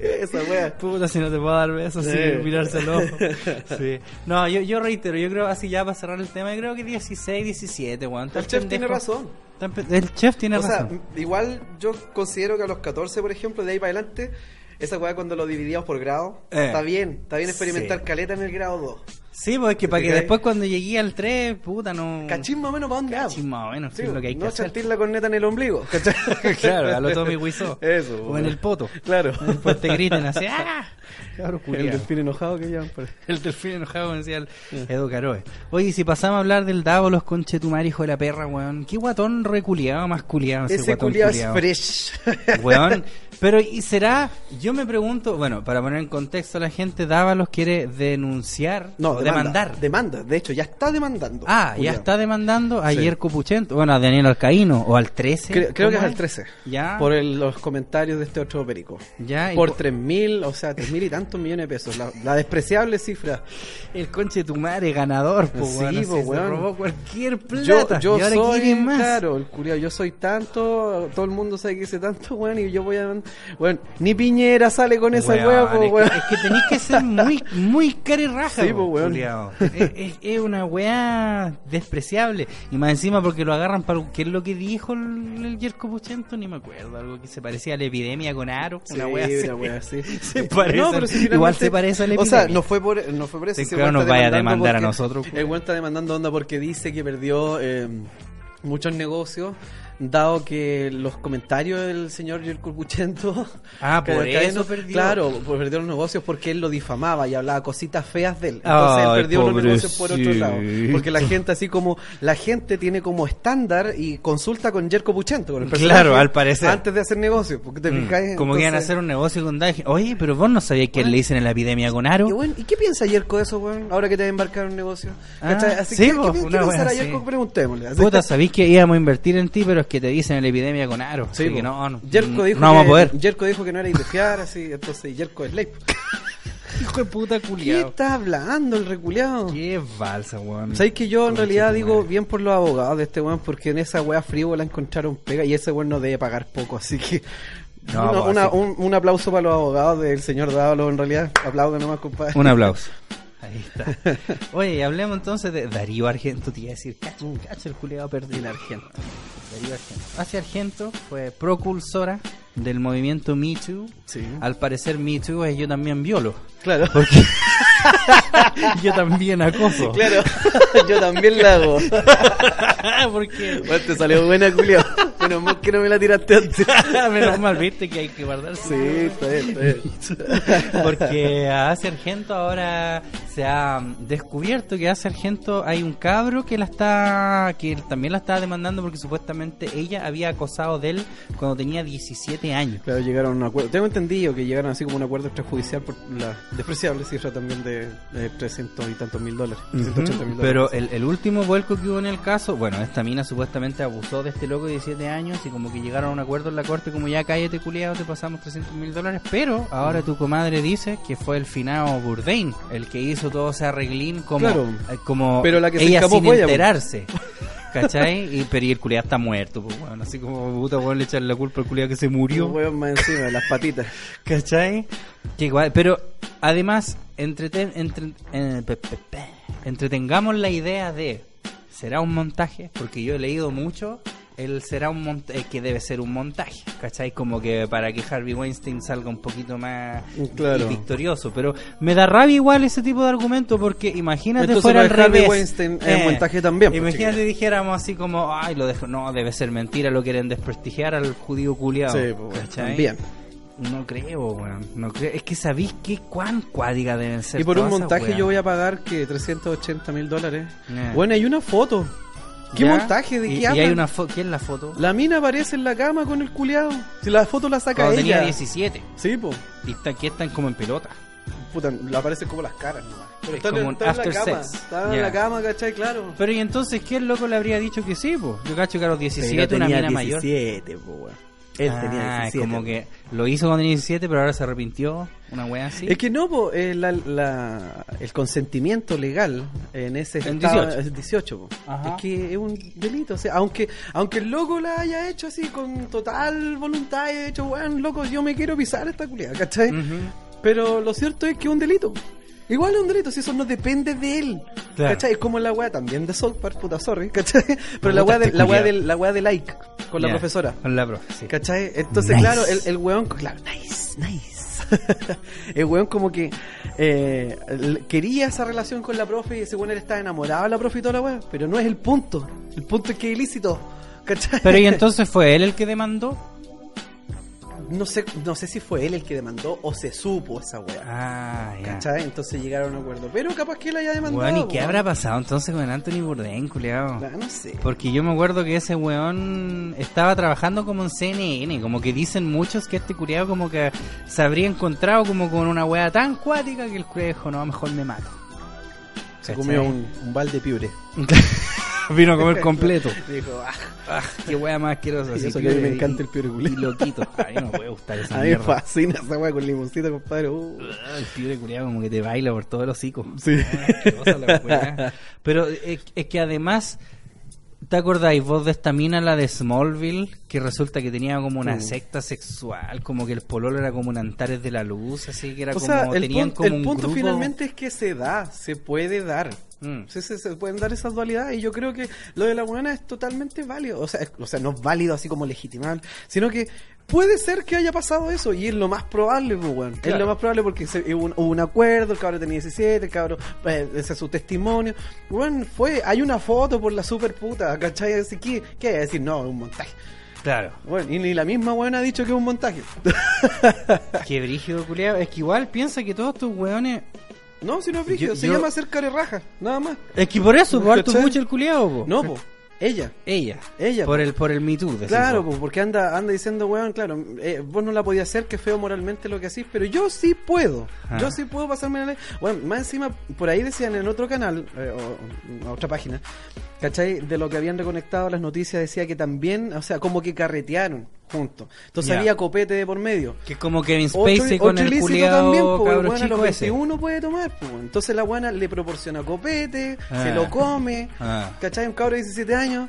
Speaker 2: Esa weá.
Speaker 3: Puta, si no te puedo dar besos, sí, mirarse ojo. *laughs* Sí. No, yo, yo reitero, yo creo, así ya para cerrar el tema, yo creo que 16, 17, weón.
Speaker 2: El chef tiene razón.
Speaker 3: El chef tiene
Speaker 2: O sea,
Speaker 3: razón.
Speaker 2: igual yo considero que a los 14, por ejemplo, de ahí para adelante, esa weá cuando lo dividíamos por grado,
Speaker 3: Eh.
Speaker 2: está bien, está bien experimentar
Speaker 3: Sí.
Speaker 2: caleta en el grado 2.
Speaker 3: Sí, pues es que para que
Speaker 2: ¿Te
Speaker 3: después cuando llegué al 3, puta, no...
Speaker 2: Cachín más o menos para dónde.
Speaker 3: Cachín más o menos,
Speaker 2: Sí,
Speaker 3: sí, lo que hay que
Speaker 2: no
Speaker 3: hacer.
Speaker 2: sentir la corneta en el ombligo, ¿cachai? *laughs*
Speaker 3: Claro, a lo Tommy Wiseau.
Speaker 2: Eso,
Speaker 3: O en el poto.
Speaker 2: Claro.
Speaker 3: Después te griten así, ¡ah! Cabro
Speaker 2: El delfín enojado que llaman. *laughs*
Speaker 3: El delfín enojado, como decía el Edu Caroe. Oye, si pasamos a hablar del Dávolos con Chetumar, hijo de la perra, weón. Qué guatón reculeado, más culiado ese,
Speaker 2: Ese
Speaker 3: guatón
Speaker 2: culiado es fresh. *laughs*
Speaker 3: Weón. Pero, ¿y será? Yo me pregunto, bueno, para poner en contexto a la gente, Dávalos quiere denunciar
Speaker 2: No,
Speaker 3: o
Speaker 2: demanda,
Speaker 3: demandar.
Speaker 2: Demanda, de hecho, ya está demandando.
Speaker 3: Ah, ya está demandando a
Speaker 2: Sí.
Speaker 3: Yerko Puchento, bueno, a Daniel Alcaíno o al 13.
Speaker 2: Creo, creo que es
Speaker 3: ¿cómo
Speaker 2: al 13.
Speaker 3: Ya.
Speaker 2: Por el- los comentarios de este otro perico.
Speaker 3: Ya,
Speaker 2: Por
Speaker 3: po-
Speaker 2: tres mil, o sea, tres mil y tantos millones de pesos. La, la despreciable cifra.
Speaker 3: El conche de tu madre ganador, po,
Speaker 2: Sí,
Speaker 3: así
Speaker 2: po,
Speaker 3: se robó cualquier plata.
Speaker 2: yo
Speaker 3: y ahora
Speaker 2: soy,
Speaker 3: más.
Speaker 2: claro, el culiao, yo soy tanto, todo el mundo sabe que hice tanto, weón, y yo voy a... Weón, ni Piñera sale con esa weá, po,
Speaker 3: es,
Speaker 2: weón.
Speaker 3: que, es que tenéis que ser muy, muy cara y raja,
Speaker 2: Sí,
Speaker 3: po,
Speaker 2: weón.
Speaker 3: es, es- es una weá despreciable. Y más encima porque lo agarran para... ¿Qué es lo que dijo el, el Yerko Puchento? Ni me acuerdo. Algo que se parecía a la epidemia con Aro.
Speaker 2: Sí,
Speaker 3: una weá así.
Speaker 2: una weá así.
Speaker 3: Se parece.
Speaker 2: No, pero si
Speaker 3: Igual se parece a la
Speaker 2: O sea,
Speaker 3: epidemia.
Speaker 2: no fue por, no fue por eso.
Speaker 3: Sí,
Speaker 2: weón
Speaker 3: nos
Speaker 2: está
Speaker 3: vaya a
Speaker 2: demandando
Speaker 3: demandar a nosotros,
Speaker 2: El weón está demandando onda porque dice que perdió eh, muchos negocios dado que los comentarios del señor Yerko Puchento *laughs*
Speaker 3: Ah, por eso perdió.
Speaker 2: Claro, por perdió los negocios porque él lo difamaba y hablaba cositas feas de él. Entonces
Speaker 3: Ay,
Speaker 2: él perdió los negocios por otro lado. Porque la *laughs* gente así como la gente tiene como estándar y consulta con Yerko Puchento, con el
Speaker 3: Claro, al parecer.
Speaker 2: antes de hacer negocios, porque te
Speaker 3: Mm,
Speaker 2: fijáis
Speaker 3: Como que iban a
Speaker 2: Entonces-
Speaker 3: hacer un negocio con Daji. Oye, pero vos no sabías que le dicen en la epidemia con Aro.
Speaker 2: y, bueno, ¿y qué piensa Yerko de eso, weón? Ahora que te va a embarcar en un negocio.
Speaker 3: Ah.
Speaker 2: Así
Speaker 3: sí,
Speaker 2: que,
Speaker 3: po,
Speaker 2: ¿qué, qué pensará
Speaker 3: así.
Speaker 2: Yerko? Preguntémosle. Así
Speaker 3: Puta, sabéis que íbamos a invertir en ti, pero que te dicen en la epidemia con Aro.
Speaker 2: Sí,
Speaker 3: así que no, no,
Speaker 2: Yerko dijo
Speaker 3: no vamos
Speaker 2: que,
Speaker 3: a poder.
Speaker 2: Yerko dijo que no era fiar, así, entonces Yerko es ley. *laughs*
Speaker 3: Hijo de puta
Speaker 2: ¿Qué
Speaker 3: culiao.
Speaker 2: está hablando el reculeado?
Speaker 3: Qué balsa, weón.
Speaker 2: ¿Sabes que yo en realidad digo
Speaker 3: madre.
Speaker 2: bien por los abogados de este weón? Porque en esa wea frívola encontraron pega y ese weón no debe pagar poco, así que. *laughs*
Speaker 3: No,
Speaker 2: una-
Speaker 3: pues,
Speaker 2: una- un, un aplauso para los abogados del señor Dávalo, en realidad. Aplaudo nomás, compadre.
Speaker 3: Un aplauso. Ahí está. Oye, hablemos entonces de Darío Argento. Te iba a decir, cacho, cacho el culiado perdido. Argento. Darío Argento. Hace Argento fue propulsora del movimiento Me Too.
Speaker 2: Sí.
Speaker 3: Al parecer Me Too es yo también violo.
Speaker 2: Claro.
Speaker 3: Porque *laughs* *laughs* yo también acoso.
Speaker 2: Claro, *laughs* yo también la hago.
Speaker 3: Porque
Speaker 2: Bueno, te salió buena, Julio. Menos mal que no me la tiraste antes. *laughs*
Speaker 3: menos mal viste que hay que guardarse.
Speaker 2: Sí, está bien, está bien. *laughs*
Speaker 3: Porque a Ace Argento ahora se ha descubierto que a Ace Argento hay un cabro que la está que también la estaba demandando porque supuestamente ella había acosado de él cuando tenía 17 años.
Speaker 2: Claro, llegaron a un acuerdo. Tengo entendido que llegaron así como un acuerdo extrajudicial por la despreciable cifra también de, de 300 y tantos mil dólares. 380 mil
Speaker 3: Pero el, el último vuelco que hubo en el caso, bueno, esta mina supuestamente abusó de este loco de 17 años y como que llegaron a un acuerdo en la corte como ya cállate culiado, te pasamos 300 mil dólares, pero ahora tu comadre dice que fue el finado Bourdain el que hizo todo ese arreglín como,
Speaker 2: Claro.
Speaker 3: eh, como
Speaker 2: Pero la que se
Speaker 3: ella
Speaker 2: escapó
Speaker 3: sin enterarse. *laughs* ¿Cachai? Y, pero y el culiado está muerto, pues, bueno, así como puta weón le la culpa al culiado que se murió.
Speaker 2: Un más encima las patitas. *laughs*
Speaker 3: ¿Cachai? Que igual, pero además, entreten, entre- eh, pe- pe- pe- entretengamos la idea de, ¿será un montaje? Porque yo he leído mucho, el será un montaje, que debe ser un montaje, ¿cachai? Como que para que Harvey Weinstein salga un poquito más
Speaker 2: Claro.
Speaker 3: victorioso, pero me da rabia igual ese tipo de argumento porque imagínate
Speaker 2: Entonces
Speaker 3: fuera al
Speaker 2: Harvey
Speaker 3: revés.
Speaker 2: Weinstein es montaje también, pues,
Speaker 3: Imagínate dijéramos así como, ay, lo dejo, no, debe ser mentira, lo quieren desprestigiar al judío culiado.
Speaker 2: Sí, pues, también.
Speaker 3: No creo, weón. No creo. Es que sabéis qué cuán cuádiga deben ser.
Speaker 2: Y por un montaje yo voy a pagar que 380 mil dólares.
Speaker 3: Yeah.
Speaker 2: Bueno, hay una foto. ¿Qué
Speaker 3: ¿Ya?
Speaker 2: montaje? ¿De
Speaker 3: y,
Speaker 2: qué
Speaker 3: y
Speaker 2: hablan?
Speaker 3: hay una foto. ¿Quién es la foto?
Speaker 2: La mina aparece en la cama con el culiado. Si la foto la saca
Speaker 3: Cuando
Speaker 2: ella.
Speaker 3: tenía 17.
Speaker 2: Sí, po.
Speaker 3: Y está, aquí están como en pelota.
Speaker 2: Puta, le aparecen como las caras nomás. Pero
Speaker 3: Es
Speaker 2: están
Speaker 3: como
Speaker 2: en,
Speaker 3: un
Speaker 2: están en la
Speaker 3: after
Speaker 2: cama.
Speaker 3: sex.
Speaker 2: Están en la cama, ¿cachai? Claro.
Speaker 3: Pero y entonces, ¿quién loco le habría dicho que sí, po? Yo cacho que a los 17 una mina mayor.
Speaker 2: 17, po, weón. Él
Speaker 3: Ah,
Speaker 2: tenía
Speaker 3: es
Speaker 2: 17.
Speaker 3: como que lo hizo cuando tenía 17, pero ahora se arrepintió. Una wea así.
Speaker 2: Es que no, po, eh, la- la- el consentimiento legal en ese
Speaker 3: En
Speaker 2: estado
Speaker 3: 18.
Speaker 2: es 18. po.
Speaker 3: Ajá.
Speaker 2: Es que es un delito. O sea, aunque, aunque el loco la haya hecho así con total voluntad y haya dicho, weón, loco, yo me quiero pisar esta culiada, ¿cachai?
Speaker 3: Ujú.
Speaker 2: Pero lo cierto es que es un delito. Igual es un delito, si eso no depende de él.
Speaker 3: Claro.
Speaker 2: ¿Cachai? Es como la weá también de South Park, puta, sorry, ¿cachai? *laughs* Pero la weá de, la weá de, la weá de like con la profesora.
Speaker 3: Con la profe, sí.
Speaker 2: ¿Cachai? Entonces,
Speaker 3: Nice.
Speaker 2: claro, el, el weón, claro, nice, nice. *laughs* el weón como que eh, quería esa relación con la profe y ese weón él estaba enamorado de la profe y toda la weá, pero no es el punto. El punto es que es ilícito. ¿Cachai?
Speaker 3: Pero y *laughs* entonces fue él el que demandó.
Speaker 2: No sé, no sé si fue él el que demandó o se supo esa weá.
Speaker 3: Ah, ya.
Speaker 2: ¿Cachai? Entonces llegaron a un acuerdo. Pero capaz que él haya demandado.
Speaker 3: Weón, ¿y qué
Speaker 2: weón.
Speaker 3: habrá pasado entonces con Anthony Bourdain, culiao?
Speaker 2: Ah, No sé.
Speaker 3: Porque yo me acuerdo que ese weón estaba trabajando como en CNN, como que dicen muchos que este culiao como que se habría encontrado como con una wea tan cuática que el culiao dijo, no, mejor me mato.
Speaker 2: Se comió un, un balde de piure. *laughs*
Speaker 3: Vino a comer completo. *laughs*
Speaker 2: Dijo, ah,
Speaker 3: Ah, qué wea más asquerosa.
Speaker 2: Y
Speaker 3: así,
Speaker 2: eso que a mí me
Speaker 3: y-
Speaker 2: encanta el piure
Speaker 3: Y
Speaker 2: culiao.
Speaker 3: loquito. A mí no me puede gustar esa *laughs*
Speaker 2: a mí me fascina esa weá con limoncito, compadre. Uh.
Speaker 3: Ah, El piure culiao como que te baila por todo el hocico.
Speaker 2: Sí.
Speaker 3: Ah, la wea. Pero es, es que además, ¿te acordáis vos de esta mina, la de Smallville? Que resulta que tenía como una secta sexual, como que el pololo era como un Antares de la Luz, así que era
Speaker 2: O
Speaker 3: como,
Speaker 2: sea, el,
Speaker 3: tenían
Speaker 2: pun-
Speaker 3: como
Speaker 2: el
Speaker 3: un
Speaker 2: punto
Speaker 3: grupo-
Speaker 2: finalmente es que se da, se puede dar.
Speaker 3: Mm.
Speaker 2: Sí, sí, se pueden dar esas dualidades y yo creo que lo de la buena es totalmente válido. O sea, es- o sea, no es válido así como legitimar, sino que puede ser que haya pasado eso y es lo más probable, pues, weón. Es lo más probable porque se- hubo, un, hubo un acuerdo, el cabro tenía 17, el cabro, eh, ese es su testimonio. Bueno, fue, hay una foto por la super puta, ¿cachai? Así que, ¿qué hay decir? No, es un montaje.
Speaker 3: Claro.
Speaker 2: Bueno, y ni la misma buena ha dicho que es un montaje. *laughs*
Speaker 3: Qué brígido, culiao. Es que igual piensa que todos estos weones...
Speaker 2: no, si no es brígido,
Speaker 3: Yo-
Speaker 2: se
Speaker 3: yo-
Speaker 2: llama hacer carerraja, nada más.
Speaker 3: Es que por eso, por harto mucho el culiao, po.
Speaker 2: No, po, ella.
Speaker 3: Ella.
Speaker 2: Ella,
Speaker 3: Por
Speaker 2: po.
Speaker 3: el, por el Me Too,
Speaker 2: Claro, pues, porque anda anda diciendo, weón, claro, eh, vos no la podías hacer, que feo moralmente lo que hacís, pero yo sí puedo.
Speaker 3: Ah.
Speaker 2: Yo sí puedo pasarme la ley. Bueno, más encima, por ahí decían en otro canal, eh, o en otra página, ¿cachai? De lo que habían reconectado las noticias, decía que también, o sea, como que carretearon juntos. Entonces
Speaker 3: Ya.
Speaker 2: había copete de por medio.
Speaker 3: Que es como Kevin
Speaker 2: Otro-
Speaker 3: Spacey con
Speaker 2: otro
Speaker 3: el culiao
Speaker 2: también, pues, a los
Speaker 3: chico ese.
Speaker 2: 21 puede tomar, pues. Entonces la buena le proporciona copete,
Speaker 3: Ah.
Speaker 2: se lo come,
Speaker 3: Ah.
Speaker 2: ¿cachai? Un cabro de 17 años.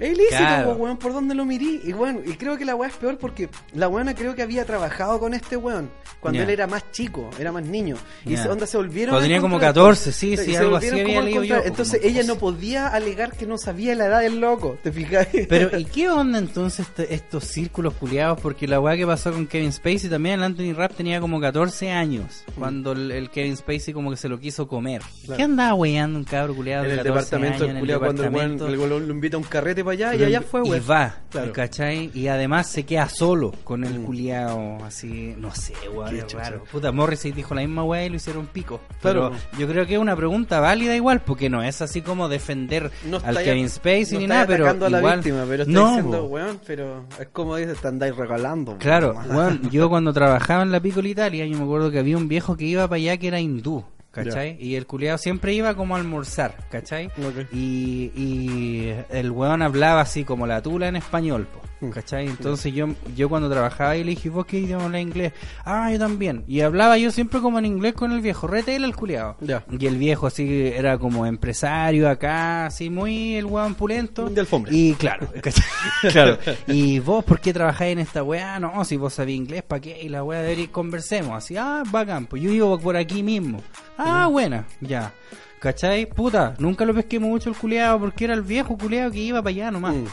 Speaker 2: Es ilícito,
Speaker 3: Claro.
Speaker 2: pues, weón, por donde lo mirí. Y bueno, y creo que la weá es peor porque la buena creo que había trabajado con este weón cuando él era más chico, era más niño. Y se, onda se volvieron
Speaker 3: Cuando tenía como
Speaker 2: encontrar,
Speaker 3: 14, sí, sí, algo así había leído yo,
Speaker 2: Entonces
Speaker 3: 12.
Speaker 2: ella no podía alegar que no sabía la edad del loco, ¿te fijas? *laughs*
Speaker 3: Pero, ¿y qué onda entonces este- estos círculos culiados? Porque la weá que pasó con Kevin Spacey también, el Anthony Rapp tenía como 14 años cuando el, el Kevin Spacey como que se lo quiso comer.
Speaker 2: Claro.
Speaker 3: ¿Qué andaba weyando un cabro culiado
Speaker 2: en
Speaker 3: de
Speaker 2: el
Speaker 3: 14
Speaker 2: departamento
Speaker 3: años el
Speaker 2: cuando el weón
Speaker 3: departamento?
Speaker 2: el weón lo invita a un carrete para allá y allá fue,
Speaker 3: Y
Speaker 2: weón.
Speaker 3: va,
Speaker 2: Claro.
Speaker 3: ¿cachai? Y además se queda solo con el
Speaker 2: Mm.
Speaker 3: culiao, así, no sé,
Speaker 2: Qué
Speaker 3: es raro. Puta, Morrissey dijo la misma weá y lo hicieron pico.
Speaker 2: Claro.
Speaker 3: Pero yo creo que es una pregunta válida igual, porque no es así como defender
Speaker 2: No
Speaker 3: al
Speaker 2: está
Speaker 3: Kevin Spacey
Speaker 2: no
Speaker 3: ni nada, pero
Speaker 2: a la
Speaker 3: igual...
Speaker 2: víctima, pero está
Speaker 3: no,
Speaker 2: diciendo, weón, pero es como dice, te andáis regalando.
Speaker 3: Claro,
Speaker 2: weón. *laughs*
Speaker 3: yo cuando trabajaba en la Picola Italia, yo me acuerdo que había un viejo que iba para allá que era hindú, ¿cachai? Y el culiado siempre iba como a almorzar, ¿cachai? Y, y el weón hablaba así como la tula en español, po, ¿Cachai? Entonces yo yo cuando trabajaba y le dije, ¿vos qué idioma hablas inglés? Ah, yo también. Y hablaba yo siempre como en inglés con el viejo, rete el culiado.
Speaker 2: Ya.
Speaker 3: Y el viejo así era como empresario acá, así muy el weón pulento.
Speaker 2: De alfombra.
Speaker 3: Y claro, *laughs* claro. *laughs* Y vos, ¿por qué trabajáis en esta weá? No, si vos sabés inglés, ¿para qué? Y la weá de ir conversemos. Así, ah, bacán, pues yo vivo por aquí mismo. Ah, buena, ya. ¿Cachai? Puta, nunca lo pesqué mucho el culiado porque era el viejo culiado que iba para allá nomás.
Speaker 2: Mm.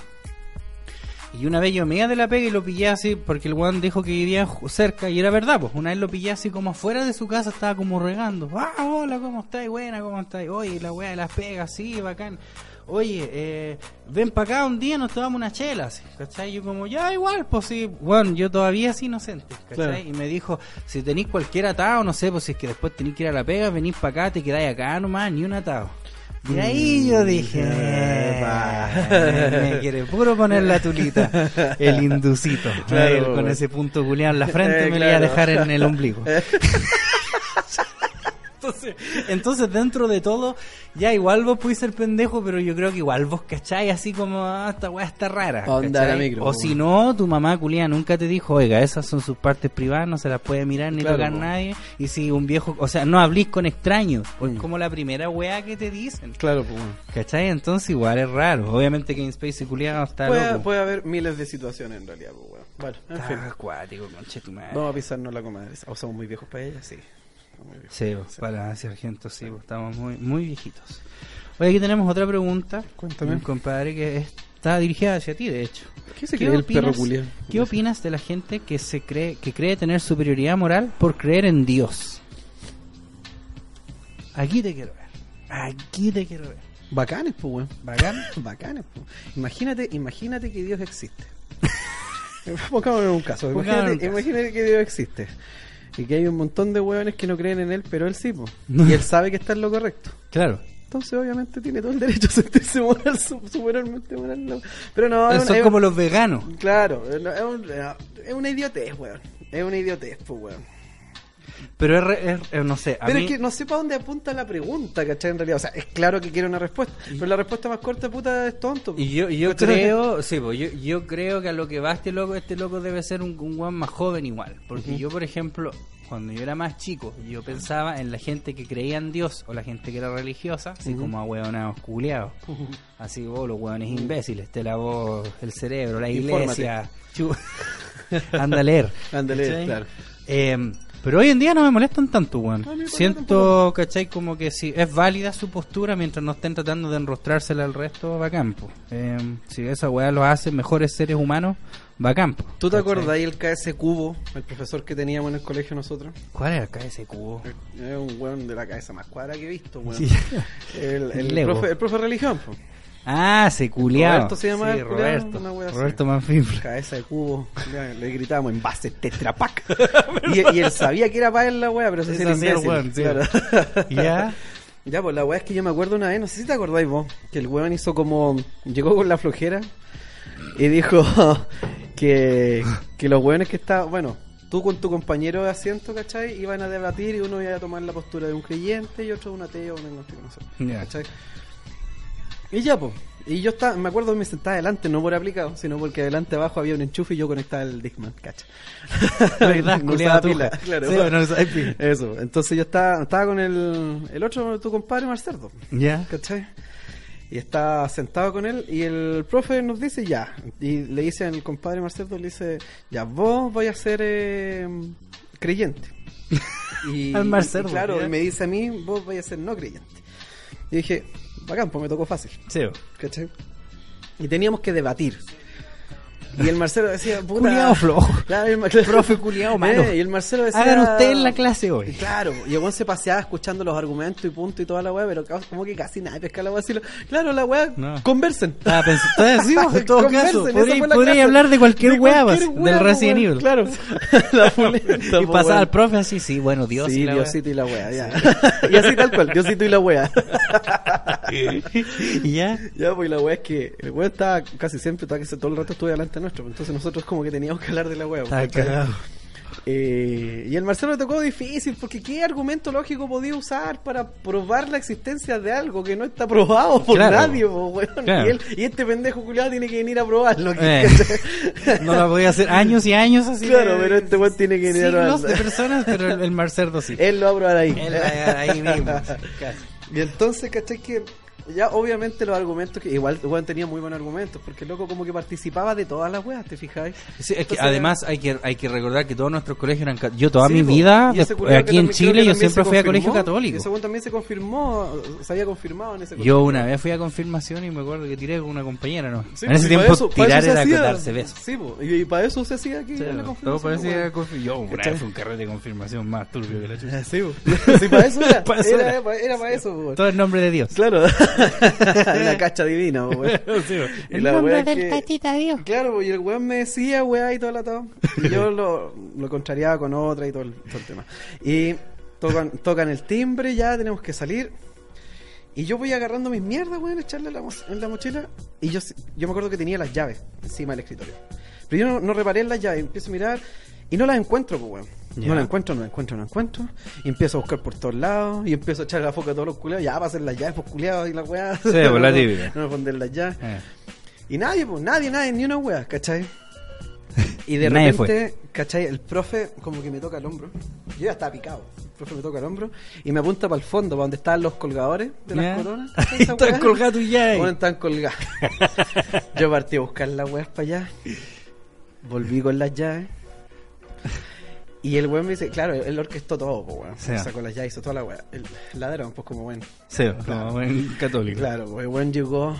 Speaker 3: Y una vez yo me iba de la pega y lo pillé así porque el weón dijo que vivía cerca y era verdad, pues una vez lo pillé así como afuera de su casa, estaba como regando. Ah, hola, ¿cómo estáis? Buena, ¿cómo estáis? Oye, la weá de las pegas, sí, bacán. Oye, eh, ven para acá un día, nos tomamos una chela, así, ¿cachai? Yo como, ya igual, pues sí, bueno, yo todavía es inocente, ¿cachai?
Speaker 2: Claro.
Speaker 3: Y me dijo, si tenéis cualquier atado, no sé, pues si es que después tenéis que ir a la pega, venís para acá, te quedáis acá nomás, ni un atado. Y ahí yo dije. "Eh, me quiere puro poner la tulita, el inducito,
Speaker 2: Claro,
Speaker 3: con ese punto culiado en la frente
Speaker 2: Eh,
Speaker 3: me lo iba a dejar en el ombligo. *laughs* Entonces, entonces dentro de todo, ya igual vos podés ser pendejo, pero yo creo que igual vos cacháis así como, ah, esta weá está rara. O si no, tu mamá culia nunca te dijo, oiga, esas son sus partes privadas, no se las puede mirar ni
Speaker 2: Claro,
Speaker 3: tocar
Speaker 2: po.
Speaker 3: nadie. Y si un viejo, o sea, no hablís con extraños, pues
Speaker 2: Mm.
Speaker 3: como la primera weá que te dicen.
Speaker 2: Claro, pues.
Speaker 3: ¿Cachai? Entonces igual es raro. Obviamente que en Space culiado está
Speaker 2: Puede,
Speaker 3: loco.
Speaker 2: puede haber miles de situaciones en realidad, pues, bueno. Bueno, en fin.
Speaker 3: Acuático, conchetumadre.
Speaker 2: Vamos a pisarnos la comadre. O somos muy viejos para ella, sí.
Speaker 3: Sí, para sargento, sí, estamos muy, muy viejitos. Oye, aquí tenemos otra pregunta.
Speaker 2: Cuéntame.
Speaker 3: Un compadre que está dirigida hacia ti, de hecho.
Speaker 2: ¿Qué se cree el perro culiao?
Speaker 3: ¿Qué opinas de la gente que se cree que cree tener superioridad moral por creer en Dios? Aquí te quiero ver. Aquí te quiero ver.
Speaker 2: Bacanes, pues, weón. *laughs* Bacanes, pues. Imagínate, imagínate que Dios existe. *laughs* Pongámonos en un caso.
Speaker 3: Un caso.
Speaker 2: imagínate que Dios existe. Y que hay un montón de hueones que no creen en él, pero él sí, pues.
Speaker 3: No.
Speaker 2: Y él sabe que está en lo correcto.
Speaker 3: Claro.
Speaker 2: Entonces, obviamente, tiene todo el derecho a sentirse *laughs* moral, su- superalmente moral. no. Pero no, es
Speaker 3: Son
Speaker 2: una-
Speaker 3: como los veganos.
Speaker 2: Claro, es un- es una idiotez, weón. Es una idiotez, pues, weón.
Speaker 3: Pero es, es- es- no sé, a
Speaker 2: Pero
Speaker 3: mí...
Speaker 2: es que no sé para dónde apunta la pregunta, ¿cachai? En realidad, o sea, es claro que quiere una respuesta, pero la respuesta más corta, puta, es tonto.
Speaker 3: Y yo, y yo creo, *laughs* sí, pues, yo, yo creo que a lo que va este loco, este loco debe ser un, un guan más joven igual. Porque yo, por ejemplo, cuando yo era más chico, yo pensaba en la gente que creía en Dios o la gente que era religiosa, así como a hueonados culeados. Así vos, los hueones imbéciles, te lavó el cerebro, la iglesia. Chu- *laughs* Anda a leer.
Speaker 2: Ándale,
Speaker 3: ¿Cachai?
Speaker 2: claro.
Speaker 3: Eh, pero hoy en día no me molestan tanto, weón.
Speaker 2: Igual
Speaker 3: Siento, ¿cachai? Como que si es válida su postura mientras no estén tratando de enrostrársela al resto, va campo. Eh, si esa weá lo hace mejores seres humanos, va campo.
Speaker 2: ¿Tú te acordás ahí el KS Cubo, el profesor que teníamos en el colegio nosotros?
Speaker 3: ¿Cuál era acá ese cubo?
Speaker 2: Es un weón de la cabeza más cuadra que he visto, weón.
Speaker 3: Sí. *laughs*
Speaker 2: El, el,
Speaker 3: Lego.
Speaker 2: profe, el profe de religión, po.
Speaker 3: Ah, se culiao.
Speaker 2: Roberto se llama
Speaker 3: Sí,
Speaker 2: el
Speaker 3: Roberto.
Speaker 2: una wea así.
Speaker 3: Roberto Manfifla.
Speaker 2: Cabeza de cubo. Ya, Le gritábamos en base tetrapac. *laughs* y, y él sabía que era para él la wea, pero se
Speaker 3: Eso hacía el
Speaker 2: imbécil.
Speaker 3: weón, sí.
Speaker 2: Claro.
Speaker 3: Ya. *laughs*
Speaker 2: Ya, pues la weá es que yo me acuerdo una vez, no sé si te acordáis vos, que el weón hizo como. Llegó con la flojera y dijo *laughs* que, que los weones que estaban. Bueno, tú con tu compañero de asiento, ¿cachai? Iban a debatir y uno iba a tomar la postura de un creyente y otro de un ateo, un agnóstico, no sé.
Speaker 3: Ya.
Speaker 2: ¿cachai? Y ya, pues. Y yo estaba, me acuerdo que me sentaba adelante, no por aplicado, sino porque adelante abajo había un enchufe y yo conectaba el Discman. *laughs*
Speaker 3: ¿Verdad? *laughs* *laughs*
Speaker 2: No usaba pila, claro.
Speaker 3: Sí, no.
Speaker 2: Eso, entonces yo estaba, estaba con el, el otro, tu compadre Marcerdo.
Speaker 3: Ya.
Speaker 2: ¿cachai? Y está sentado con él y el profe nos dice ya. Y le dice al compadre Marcelo, le dice, ya, vos vais a ser eh, creyente. Y,
Speaker 3: Al Marcelo,
Speaker 2: y claro, y me dice a mí, vos vais a ser no creyente. Y dije, bacán, pues me tocó fácil.
Speaker 3: Sí.
Speaker 2: ¿Cachai? Y teníamos que debatir. Y el Marcelo decía, puta.
Speaker 3: Culiao flojo.
Speaker 2: Claro, el
Speaker 3: Profe culiao *laughs* malo.
Speaker 2: Eh, y el Marcelo decía.
Speaker 3: Hagan ustedes la clase hoy.
Speaker 2: Claro, y el se paseaba escuchando los argumentos y punto y toda la weá, pero como que casi nadie pesca la weá. Claro, la weá,
Speaker 3: No.
Speaker 2: conversen.
Speaker 3: Ah, pensé, sí, *laughs* en todo
Speaker 2: Conversen,
Speaker 3: caso, podría, hablar de cualquier
Speaker 2: De
Speaker 3: weá,
Speaker 2: cualquier weá,
Speaker 3: del Resident Evil.
Speaker 2: Claro. *laughs*
Speaker 3: Y pasaba al profe así, sí, bueno, Dios
Speaker 2: sí,
Speaker 3: y la.
Speaker 2: Diosito y la weá, ya. y así tal cual, Diosito y la weá.
Speaker 3: y ya.
Speaker 2: Ya, pues la weá es que el weón estaba casi siempre, estaba que todo el rato estuve delante nuestro, pues, entonces nosotros como que teníamos que hablar de la.
Speaker 3: Estaba
Speaker 2: ¿cachai?
Speaker 3: cagado.
Speaker 2: Eh, y el Marcelo le tocó difícil, porque ¿qué argumento lógico podía usar para probar la existencia de algo que no está probado por
Speaker 3: Claro.
Speaker 2: nadie? po?
Speaker 3: Claro.
Speaker 2: Y, él- y este pendejo culiado tiene que venir a probarlo.
Speaker 3: Eh. No la podía hacer años y años así.
Speaker 2: claro,
Speaker 3: de-
Speaker 2: pero este weón tiene que venir a probarlo.
Speaker 3: de personas, pero el, el Marcerdo sí.
Speaker 2: Él lo va a probar ahí.
Speaker 3: Él va ahí mismo. *laughs* Casi.
Speaker 2: Y entonces, ¿cachai? Que ya obviamente los argumentos, que igual Juan tenía muy buenos argumentos, porque el loco como que participaba de todas las weas, ¿te fijáis?
Speaker 3: Sí, es que además hay que hay que recordar que todos nuestros colegios eran yo toda
Speaker 2: Sí,
Speaker 3: mi vida
Speaker 2: que
Speaker 3: aquí en Chile yo siempre fui a colegio católico.
Speaker 2: Ese weón también se confirmó, se había confirmado en ese
Speaker 3: Yo
Speaker 2: colegio.
Speaker 3: una vez fui a confirmación y me acuerdo que tiré con una compañera, ¿no?
Speaker 2: Sí,
Speaker 3: en ese tiempo
Speaker 2: eso-
Speaker 3: tirar
Speaker 2: eso
Speaker 3: era
Speaker 2: hacía.
Speaker 3: darse besos.
Speaker 2: Sí, po, y, y para eso se hacía aquí en la
Speaker 3: todo
Speaker 2: confirmación.
Speaker 3: confi- Yo una vez fue un carrete de confirmación más turbio que la *laughs* chucha.
Speaker 2: Sí, para *laughs* eso era.
Speaker 3: Para eso
Speaker 2: era, para- eso.
Speaker 3: Todo en nombre de Dios.
Speaker 2: Claro, *laughs* una cacha divina, *laughs* weón. Y
Speaker 1: El
Speaker 2: la
Speaker 1: nombre
Speaker 2: wea
Speaker 1: del
Speaker 2: que-
Speaker 1: patita Dios.
Speaker 2: Claro, y el weón me decía, weá, y todo la todo. Y yo *laughs* lo, lo contrariaba con otra y todo el, todo el tema. Y tocan, tocan el timbre, ya tenemos que salir. Y yo voy agarrando mis mierdas, weón, echarle en la, en la mochila. Y yo, yo me acuerdo que tenía las llaves encima del escritorio. Pero yo no, no reparé en las llaves, empiezo a mirar y no las encuentro, pues, weón. No las encuentro, no las encuentro, no las encuentro. Y empiezo a buscar por todos lados y empiezo a echar la foca a todos los culeados. Ya, pasen las llaves, pues, culeados y la weá.
Speaker 3: Sí, pues, la *laughs* típica.
Speaker 2: No me ponen las llaves.
Speaker 3: Eh.
Speaker 2: Y nadie, pues, nadie, nadie, ni una wea, ¿cachai? Y de *laughs* repente, ¿cachai? El profe como que me toca el hombro. Yo ya estaba picado. El profe me toca el hombro y me apunta para el fondo, para donde estaban los colgadores de las coronas. *laughs*
Speaker 3: Están colgados y ya.
Speaker 2: Bueno, están colgados. Yo partí a buscar las weas para allá. Volví con las llaves. Y el weón me dice, claro, él orquestó todo, pues weón.
Speaker 3: Sí.
Speaker 2: Sacó las llaves, hizo toda la wea. El ladrón, pues como bueno.
Speaker 3: Sí,
Speaker 2: Claro.
Speaker 3: como buen católico.
Speaker 2: Claro, pues el weón llegó,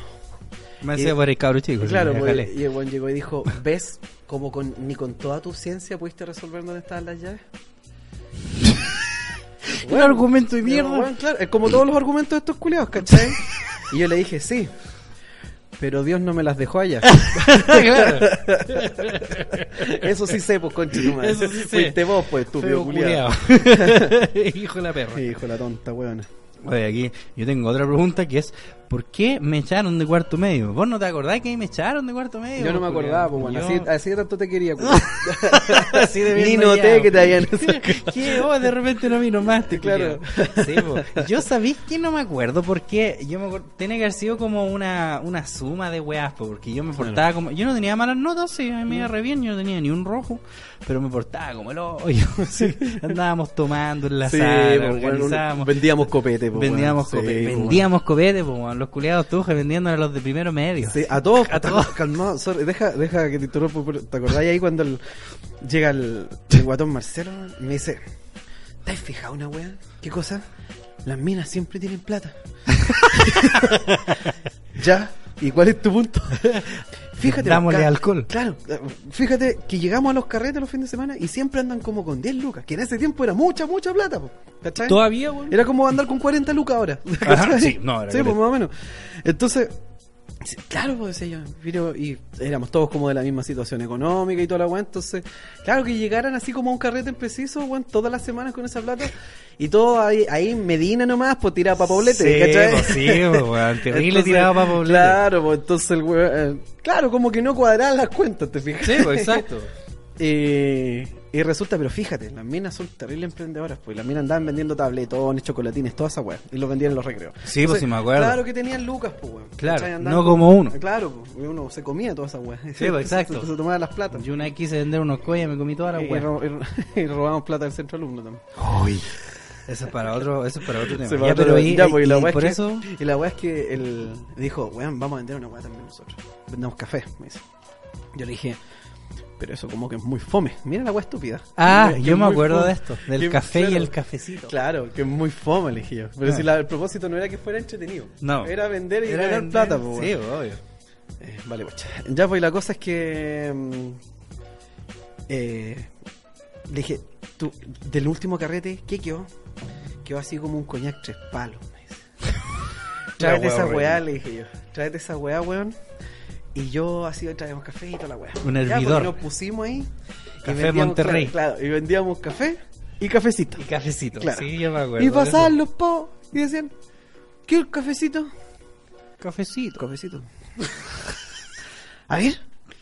Speaker 3: Me hacía por el cabro chico.
Speaker 2: Claro, pues, y el buen llegó y dijo, ¿ves como con, ni con toda tu ciencia pudiste resolver dónde estaban las llaves? *laughs*
Speaker 3: Un argumento de mierda.
Speaker 2: weón, claro, es como todos los argumentos de estos culiados, ¿cachai? y yo le dije, sí, pero Dios no me las dejó allá. *laughs*
Speaker 3: Claro.
Speaker 2: Eso sí sé, pues, concha tu madre.
Speaker 3: Eso sí sé.
Speaker 2: Fuiste vos, pues, estúpido culiado. *laughs* *laughs*
Speaker 3: Hijo de la perra.
Speaker 2: Hijo de la tonta, weón.
Speaker 3: Oye, aquí yo tengo otra pregunta que es ¿por qué me echaron de cuarto medio? ¿Vos no te acordás que me echaron de cuarto medio?
Speaker 2: Yo no me acordaba, pues, bueno,
Speaker 3: Yo-
Speaker 2: así, así de tanto te quería, culiao. *laughs*
Speaker 3: Así de bien
Speaker 2: Ni noté que te habían... *laughs*
Speaker 3: ¿Qué? Oh, de repente no vino más, te *laughs*
Speaker 2: Claro.
Speaker 3: Sí. Yo sabéis que no me acuerdo porque yo me acuerdo, tiene que haber sido como una, una suma de weas, po, porque yo me portaba como, yo no tenía malas notas, sí, a mí me iba re bien, yo no tenía ni un rojo, pero me portaba como el hoyo, sí. andábamos tomando en la
Speaker 2: Sí,
Speaker 3: sala,
Speaker 2: pues, bueno,
Speaker 3: organizábamos.
Speaker 2: vendíamos copete, pues,
Speaker 3: Vendíamos
Speaker 2: bueno. Sí,
Speaker 3: copete,
Speaker 2: pues,
Speaker 3: vendíamos copete, po, weón. Los culiados tujas vendiendo a los de primero medio.
Speaker 2: Sí, a todos, *laughs*
Speaker 3: A todos.
Speaker 2: calmado, sorry, deja, deja que te interrumpa, ¿te acordáis ahí cuando el- llega el, el guatón Marcelo y me dice, ¿te has fijado una wea? ¿Qué cosa? Las minas siempre tienen plata. *laughs* *laughs* ya, ¿y cuál es tu punto? Fíjate,
Speaker 3: Dámosle
Speaker 2: ca-
Speaker 3: alcohol.
Speaker 2: Claro, fíjate que llegamos a los carretes los fines de semana y siempre andan como con 10 lucas, que en ese tiempo era mucha, mucha plata, po, ¿cachai?
Speaker 3: Todavía, weón.
Speaker 2: Era como andar con 40 lucas ahora. *laughs*
Speaker 3: Ajá, sí, no, era
Speaker 2: Sí, pues más o menos. Entonces, claro, pues decía yo, pero- y éramos todos como de la misma situación económica y toda la weá. Entonces, claro que llegaran así como a un carrete en preciso, weón, todas las semanas con esa plata. Y todo ahí, ahí Medina nomás, pues tiraba pa' Poblete,
Speaker 3: Sí,
Speaker 2: ¿cachai?
Speaker 3: pues, sí, pues, weón, *laughs* terrible tirado pa' Poblete.
Speaker 2: Claro, pues entonces el weón, eh, claro, como que no cuadraban las cuentas, te fijas.
Speaker 3: Sí, pues exacto. *laughs*
Speaker 2: Eh, y resulta, pero fíjate, las minas son terribles emprendedoras, pues las minas andaban vendiendo tabletones, chocolatines, toda esa weá, y los vendían en los recreos.
Speaker 3: Sí, pues, sí me acuerdo.
Speaker 2: Claro que tenían lucas, pues weón.
Speaker 3: Claro, no como uno.
Speaker 2: Claro, pues uno se comía toda esa weá.
Speaker 3: Sí, pues, *laughs* exacto.
Speaker 2: Se, se tomaba las platas.
Speaker 3: Yo una vez quise vender unos collas, me comí toda la weá.
Speaker 2: y ro- *laughs* y robamos plata del centro alumno también.
Speaker 3: Eso es para otro, eso es para otro *laughs* tema. Ya, pero y,
Speaker 2: ya, pues, y la
Speaker 3: y
Speaker 2: es
Speaker 3: por
Speaker 2: que-
Speaker 3: eso,
Speaker 2: Y la weá es que él dijo, weón, vamos a vender una weá también nosotros. Vendemos café, me dice. Yo le dije, pero eso como que es muy fome. Mira la weá estúpida.
Speaker 3: ah,
Speaker 2: Que
Speaker 3: yo me acuerdo
Speaker 2: fome.
Speaker 3: de esto, del
Speaker 2: Que-
Speaker 3: café y
Speaker 2: claro.
Speaker 3: el cafecito.
Speaker 2: Claro, que es muy fome, le dije yo. Pero
Speaker 3: Ah.
Speaker 2: si la- el propósito no era que fuera entretenido.
Speaker 3: No.
Speaker 2: Era vender y
Speaker 3: Era
Speaker 2: ganar
Speaker 3: vender-
Speaker 2: plata, pues.
Speaker 3: Sí, obvio.
Speaker 2: Eh, vale, guacha. Ya, pues y la cosa es que. mm, eh, le dije, tú, del último carrete, ¿qué quedó? Quedó así como un coñac tres palos. *laughs* Tráete esa
Speaker 3: weá,
Speaker 2: le dije yo. Tráete esa weá, weón. Y yo así traemos café y toda la weá.
Speaker 3: Un
Speaker 2: Ya,
Speaker 3: hervidor.
Speaker 2: pues, nos pusimos ahí.
Speaker 3: Café Monterrey.
Speaker 2: Claro, claro, y vendíamos café y cafecito.
Speaker 3: Y cafecito.
Speaker 2: Claro.
Speaker 3: Sí, yo me acuerdo.
Speaker 2: Y pasaban los pavos y decían, ¿qué el cafecito?
Speaker 3: Cafecito.
Speaker 2: Cafecito. *laughs* A ver,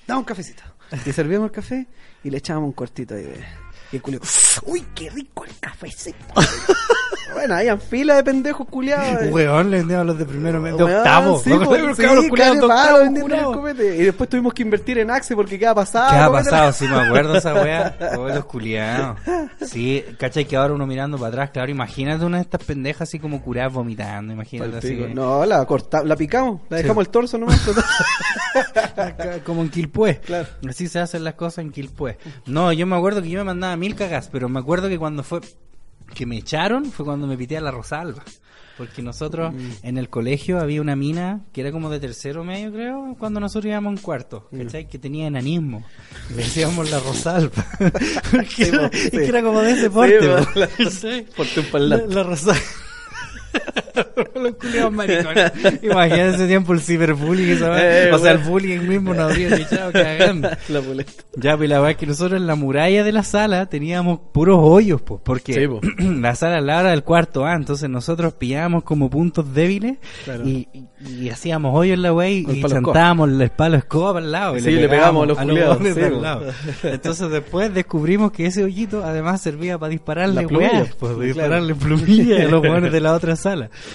Speaker 2: dame un cafecito. Y servíamos el café y le echábamos un cortito ahí de, Y el culiao, *laughs* uy, qué rico el cafecito. *laughs* bueno, habían fila de pendejos culiados.
Speaker 3: Weón, le vendíamos los de primero mes, de octavo.
Speaker 2: sí, pues,
Speaker 3: los culiados de octavo.
Speaker 2: Y después tuvimos que invertir en Axe porque queda pasado.
Speaker 3: ¿Qué ha
Speaker 2: copete.
Speaker 3: pasado? Sí, me acuerdo esa weá. *laughs* Oh, los culiados. Sí, ¿cachai? Que ahora uno mirando para atrás, claro, imagínate una de estas pendejas así como curadas vomitando, imagínate así.
Speaker 2: No, la cortamos, la picamos, la dejamos el torso nomás.
Speaker 3: Como en Quilpué.
Speaker 2: Claro.
Speaker 3: Así se hacen las cosas en Quilpué. No, yo me acuerdo que yo me mandaba mil cagas, pero me acuerdo que cuando fue que me echaron fue cuando me pité a la Rosalba. Porque nosotros
Speaker 2: Mm.
Speaker 3: en el colegio había una mina que era como de tercero medio, creo, cuando nosotros íbamos en cuarto,
Speaker 2: Mm.
Speaker 3: ¿cachai? Que tenía enanismo. Le decíamos la Rosalba. Porque
Speaker 2: Sí,
Speaker 3: era,
Speaker 2: po,
Speaker 3: es que era como de ese porte,
Speaker 2: Sí,
Speaker 3: po.
Speaker 2: po, la-
Speaker 3: ¿cachai? *laughs*
Speaker 2: Porte un
Speaker 3: La, la Rosalba. *laughs* Los culiados maricones. Imagínate ese tiempo el ciberbullying.
Speaker 2: Eh,
Speaker 3: o sea, el bullying mismo nos habría echado cagando. *laughs*
Speaker 2: La boleta.
Speaker 3: Ya, pues la verdad es que nosotros en la muralla de la sala teníamos puros hoyos, pues, porque
Speaker 2: Sí, po. *clears throat*
Speaker 3: la sala al lado era del cuarto A, entonces nosotros pillábamos como puntos débiles
Speaker 2: Claro.
Speaker 3: y, y- y hacíamos hoyos en la wey y chantábamos el palo escoba para el lado. y
Speaker 2: Sí, le pegamos a los culiados, sí,
Speaker 3: al lado. *laughs* Entonces después descubrimos que ese hoyito además servía para dispararle weas, pues,
Speaker 2: claro.
Speaker 3: dispararle plumillas a los hueones de la otra sala.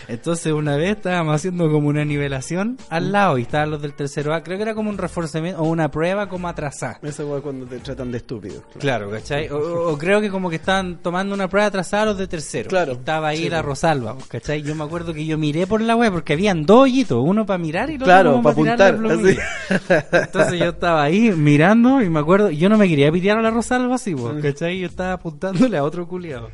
Speaker 3: Entonces una vez estábamos haciendo como una nivelación al lado y estaban los del tercero A, creo que era como un reforzamiento o una prueba como atrasada.
Speaker 2: Esa weá cuando te tratan de estúpido.
Speaker 3: Claro, ¿cachai? O, o- creo que como que estaban tomando una prueba atrasada los de tercero.
Speaker 2: Claro.
Speaker 3: Estaba ahí
Speaker 2: Sí,
Speaker 3: la. Rosalba, ¿cachai? Yo me acuerdo que yo miré por la web porque habían dos hoyitos, uno para mirar y el
Speaker 2: Claro,
Speaker 3: otro como
Speaker 2: pa'
Speaker 3: tirarle
Speaker 2: apuntar.
Speaker 3: Entonces yo estaba ahí mirando y me acuerdo, yo no me quería pitear a la Rosalba así, pues, ¿cachai? Yo estaba apuntándole a otro culiado.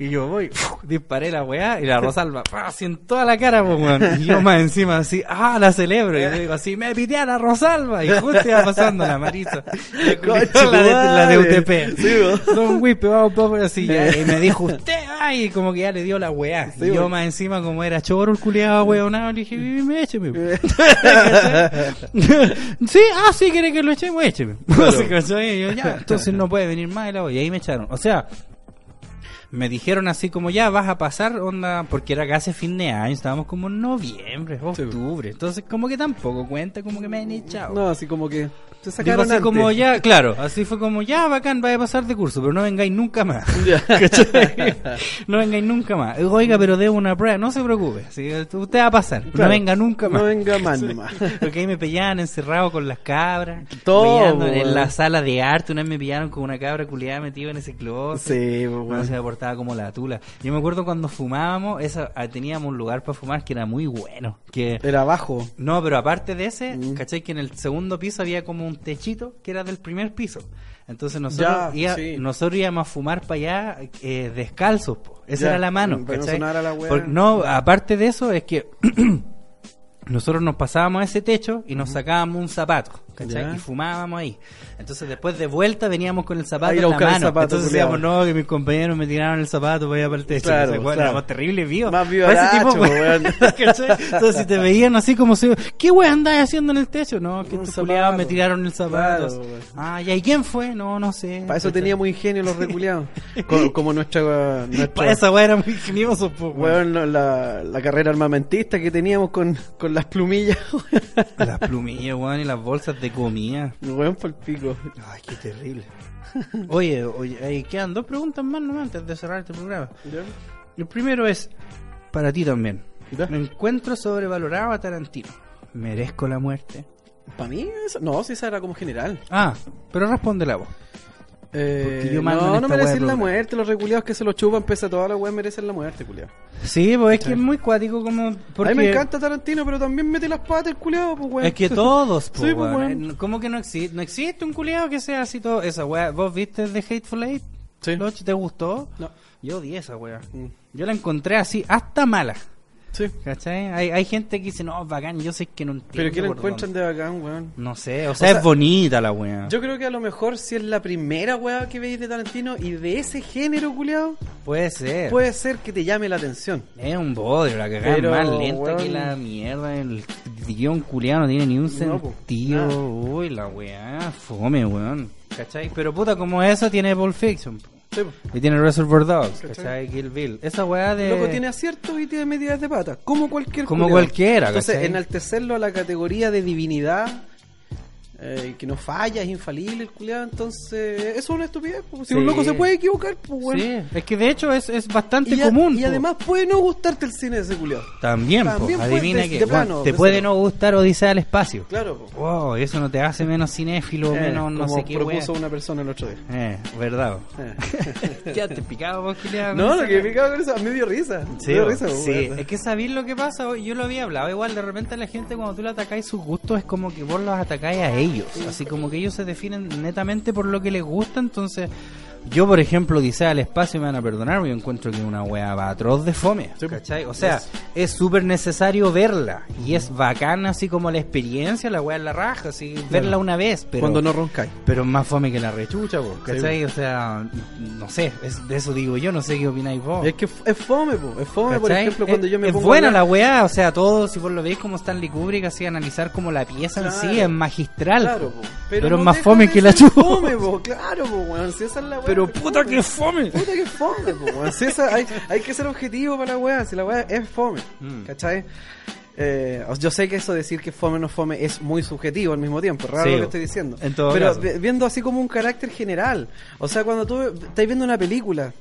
Speaker 3: Y yo voy, disparé la weá y la Rosalba, así en toda la cara, pues, weón. Y yo más encima así, ah, la celebro. Y yo digo así, me piteé a la Rosalba. Y justo iba pasando la Marisa. La, de, la de. UTP.
Speaker 2: Sí.
Speaker 3: Don Wipe, vamos, vamos, así ya. Y me dijo, usted, ay, como que ya le dio la weá.
Speaker 2: Sí,
Speaker 3: y yo más encima, como era choro el culiado, weonado, le dije, me écheme. *laughs* sí, ah, sí, quiere que lo echemos, écheme. *laughs* Ya, entonces no puede venir más la voy. Y ahí me echaron. O sea, me dijeron así como ya vas a pasar onda porque era casi fin de año estábamos como en noviembre octubre. Entonces como que tampoco cuenta como que me han echado.
Speaker 2: No, así como que te
Speaker 3: Digo así
Speaker 2: antes.
Speaker 3: como ya claro así fue como ya bacán vaya a pasar de curso pero no vengáis nunca más *laughs* *laughs* no vengáis nunca más oiga pero debo una prueba no se preocupe así, usted va a pasar no venga nunca más
Speaker 2: No venga más nomás. *laughs*
Speaker 3: porque ahí me pillaban encerrado con las cabras
Speaker 2: Todo,
Speaker 3: en la sala de arte una vez me pillaron con una cabra culiada metida en ese closet
Speaker 2: Sí, pues,
Speaker 3: no se me portaba como la tula. Yo me acuerdo cuando fumábamos, esa, ah, teníamos un lugar para fumar que era muy bueno. Que
Speaker 2: Era abajo.
Speaker 3: no, pero aparte de ese,
Speaker 2: Mm.
Speaker 3: ¿cachai? Que en el segundo piso había como un techito que era del primer piso. Entonces nosotros,
Speaker 2: Ya, sí.
Speaker 3: nosotros íbamos a fumar para allá eh, descalzos. po. Esa
Speaker 2: Ya,
Speaker 3: era la mano. aparte de eso, es que *clears throat* nosotros nos pasábamos a ese techo y nos sacábamos un zapato, ¿cachai?
Speaker 2: Ya.
Speaker 3: Y fumábamos ahí. Entonces después de vuelta veníamos con el zapato en la mano.
Speaker 2: zapato,
Speaker 3: Entonces
Speaker 2: culiao.
Speaker 3: decíamos, no, que mis compañeros me tiraron el zapato para allá para el techo.
Speaker 2: Claro,
Speaker 3: Entonces,
Speaker 2: claro.
Speaker 3: éramos terribles vivos.
Speaker 2: Más
Speaker 3: Fue ese tipo,
Speaker 2: vivoracho,
Speaker 3: weón.
Speaker 2: weón. *laughs*
Speaker 3: Entonces si te veían así como si, ¿qué weón andáis haciendo en el techo? No, que estos culiados me tiraron el zapato.
Speaker 2: Claro, weón.
Speaker 3: ah, ¿y ahí quién fue? No, no sé.
Speaker 2: Para eso teníamos ingenio los reculeados. *laughs* Co- como nuestra, nuestra
Speaker 3: Para esa weá era muy ingenioso, po, weón.
Speaker 2: weón, la, la carrera armamentista que teníamos con, con las plumillas.
Speaker 3: Las plumillas, weón, y las bolsas de comida.
Speaker 2: weón, por el pico.
Speaker 3: Ay, qué terrible. Oye, oye, ahí quedan dos preguntas más nomás antes de cerrar este programa. El primero es para ti también.
Speaker 2: ¿Ya?
Speaker 3: Me encuentro sobrevalorado a Tarantino. ¿Merezco la muerte?
Speaker 2: ¿Para mí? No, si esa era como general.
Speaker 3: Ah, pero responde la voz.
Speaker 2: Eh,
Speaker 3: yo
Speaker 2: no, no merecen la muerte. Los reculeados que se lo chupan, pese a toda la weá, merecen la muerte, culiado.
Speaker 3: Sí, pues es que es muy cuático como... Porque
Speaker 2: A mí me encanta Tarantino, pero también mete las patas el culiado, pues weón.
Speaker 3: Es que todos, *laughs* po,
Speaker 2: Sí, pues,
Speaker 3: weón. Eh, ¿Cómo que no existe? No existe un culiado que sea así todo. Esa weá, ¿vos viste The Hateful Eight?
Speaker 2: Sí.
Speaker 3: ¿Te gustó?
Speaker 2: No.
Speaker 3: Yo odié esa weá.
Speaker 2: Mm.
Speaker 3: Yo la encontré así, hasta mala.
Speaker 2: Sí.
Speaker 3: ¿Cachai? Hay, hay gente que dice, no, bacán, yo sé que no entiendo.
Speaker 2: Pero lo
Speaker 3: por
Speaker 2: encuentran
Speaker 3: dónde".
Speaker 2: de bacán, weón.
Speaker 3: No sé, o sea,
Speaker 2: sea,
Speaker 3: es bonita la weá.
Speaker 2: Yo creo que a lo mejor si es la primera weá que veis de Tarantino y de ese género, culiado,
Speaker 3: Puede ser.
Speaker 2: puede ser que te llame la atención.
Speaker 3: Es un bodrio, la cagada es más lenta
Speaker 2: weón.
Speaker 3: que la mierda. El guion culiado no tiene ni un
Speaker 2: No,
Speaker 3: sentido.
Speaker 2: nada.
Speaker 3: Uy, la weá, fome, weón. ¿Cachai? Pero puta, como eso tiene Pulp Fiction.
Speaker 2: Sí.
Speaker 3: Y tiene Reservoir Dogs,
Speaker 2: ¿Cachai?
Speaker 3: Kill Bill. Esa weá de...
Speaker 2: Loco tiene aciertos y tiene medidas de pata, como cualquier
Speaker 3: Como cualquiera,
Speaker 2: Entonces,
Speaker 3: ¿cachai?
Speaker 2: enaltecerlo a la categoría de divinidad, eh, que no falla, es infalible el culiado, entonces eso es una estupidez. pues. Si
Speaker 3: Sí.
Speaker 2: un loco se puede equivocar, pues bueno.
Speaker 3: Sí, es que de hecho es, es bastante
Speaker 2: Y, a-
Speaker 3: común.
Speaker 2: y
Speaker 3: po.
Speaker 2: además puede no gustarte el cine de ese culiado.
Speaker 3: También,
Speaker 2: También
Speaker 3: adivina que
Speaker 2: de
Speaker 3: bueno,
Speaker 2: plano,
Speaker 3: te
Speaker 2: de
Speaker 3: puede no gustar Odisea al espacio.
Speaker 2: Claro.
Speaker 3: Wow, eso no te hace menos cinéfilo,
Speaker 2: Eh,
Speaker 3: menos no
Speaker 2: como
Speaker 3: sé qué
Speaker 2: propuso
Speaker 3: wea.
Speaker 2: una persona el otro día.
Speaker 3: Eh, verdad.
Speaker 2: Eh. *laughs*
Speaker 3: ya te picado vos, Kilian,
Speaker 2: no, lo que picaba con eso, dio risa.
Speaker 3: Sí,
Speaker 2: dio risa,
Speaker 3: sí. es que sabéis lo que pasa, yo lo había hablado, igual de repente la gente cuando tú le atacáis sus gustos es como que vos los atacáis a así como que ellos se definen netamente por lo que les gusta, entonces yo por ejemplo Odisea al espacio me van a perdonar, yo encuentro que es una wea atroz de fome,
Speaker 2: Sí,
Speaker 3: ¿cachai? O sea,
Speaker 2: es.
Speaker 3: es súper necesario verla y es bacana así como la experiencia, la wea en la raja, así verla una vez, pero
Speaker 2: Cuando no roncáis.
Speaker 3: pero es más fome que la rechucha, vos, ¿cachai? O sea, no sé, es, de eso digo yo, no sé qué opináis vos.
Speaker 2: Es que es fome, po. es fome, por ejemplo, cuando
Speaker 3: es,
Speaker 2: yo me
Speaker 3: es
Speaker 2: pongo
Speaker 3: buena la weá, o sea, todo, si vos lo veis como Stanley Kubrick, así analizar como la pieza en sí es magistral.
Speaker 2: Claro,
Speaker 3: po.
Speaker 2: po.
Speaker 3: pero,
Speaker 2: no
Speaker 3: es más fome que la chupa.
Speaker 2: fome, po. *laughs* Claro, po, weón. Si esa es la weá,
Speaker 3: Pero puta que fome.
Speaker 2: Puta que fome, po. Si esa, hay, hay que ser objetivo para la weá. Si la weá es fome,
Speaker 3: Mm.
Speaker 2: ¿cachai? Eh, yo sé que eso decir que fome o no fome es muy subjetivo al mismo tiempo, raro
Speaker 3: Sí,
Speaker 2: lo que estoy diciendo.
Speaker 3: En todo
Speaker 2: Pero
Speaker 3: caso.
Speaker 2: viendo así como un carácter general. O sea, cuando tú estás viendo una película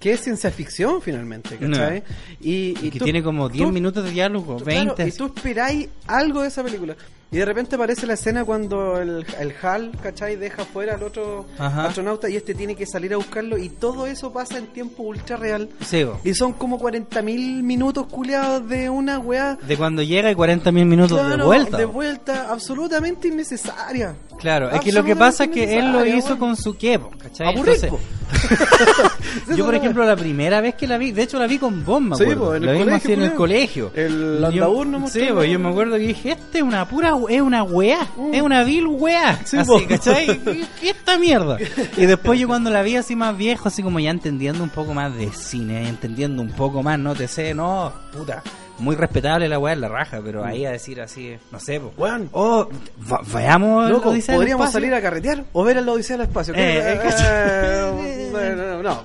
Speaker 2: que es ciencia ficción finalmente, ¿cachai?
Speaker 3: No.
Speaker 2: Y,
Speaker 3: Y que
Speaker 2: tú-
Speaker 3: tiene como 10
Speaker 2: tú-
Speaker 3: minutos de diálogo,
Speaker 2: Tú,
Speaker 3: 20.
Speaker 2: claro, y tú esperáis algo de esa película. Y de repente aparece la escena cuando el, el HAL, ¿cachai? Deja fuera al otro
Speaker 3: Ajá.
Speaker 2: astronauta y este tiene que salir a buscarlo. Y todo eso pasa en tiempo ultra real.
Speaker 3: Sí, bo.
Speaker 2: Y son como 40.000 minutos culeados de una weá.
Speaker 3: De cuando llega y 40 mil minutos de vuelta.
Speaker 2: de
Speaker 3: bo.
Speaker 2: vuelta, absolutamente innecesaria.
Speaker 3: Claro, es que lo que pasa es que él lo hizo con su quepo, ¿cachai? Entonces, *laughs* yo, por ejemplo, la primera vez que la vi, de hecho la vi con me
Speaker 2: Sí, po, en el colegio,
Speaker 3: así en el colegio.
Speaker 2: El
Speaker 3: yo- Sí, pues yo me acuerdo que dije, este es una pura, es una weá, es una vil weá.
Speaker 2: Sí,
Speaker 3: así. ¿cachai? *laughs* ¿Qué, qué esta mierda? Y después yo cuando la vi así más viejo, así como ya entendiendo un poco más de cine, entendiendo un poco más, no te sé, no, puta. Muy respetable la weá en la raja, pero ahí a decir así, no sé, po.
Speaker 2: Weón.
Speaker 3: Oh, vayamos
Speaker 2: Loco, podríamos salir a carretear o ver a la Odisea del Espacio.
Speaker 3: Eh, eh,
Speaker 2: Eh, no, no,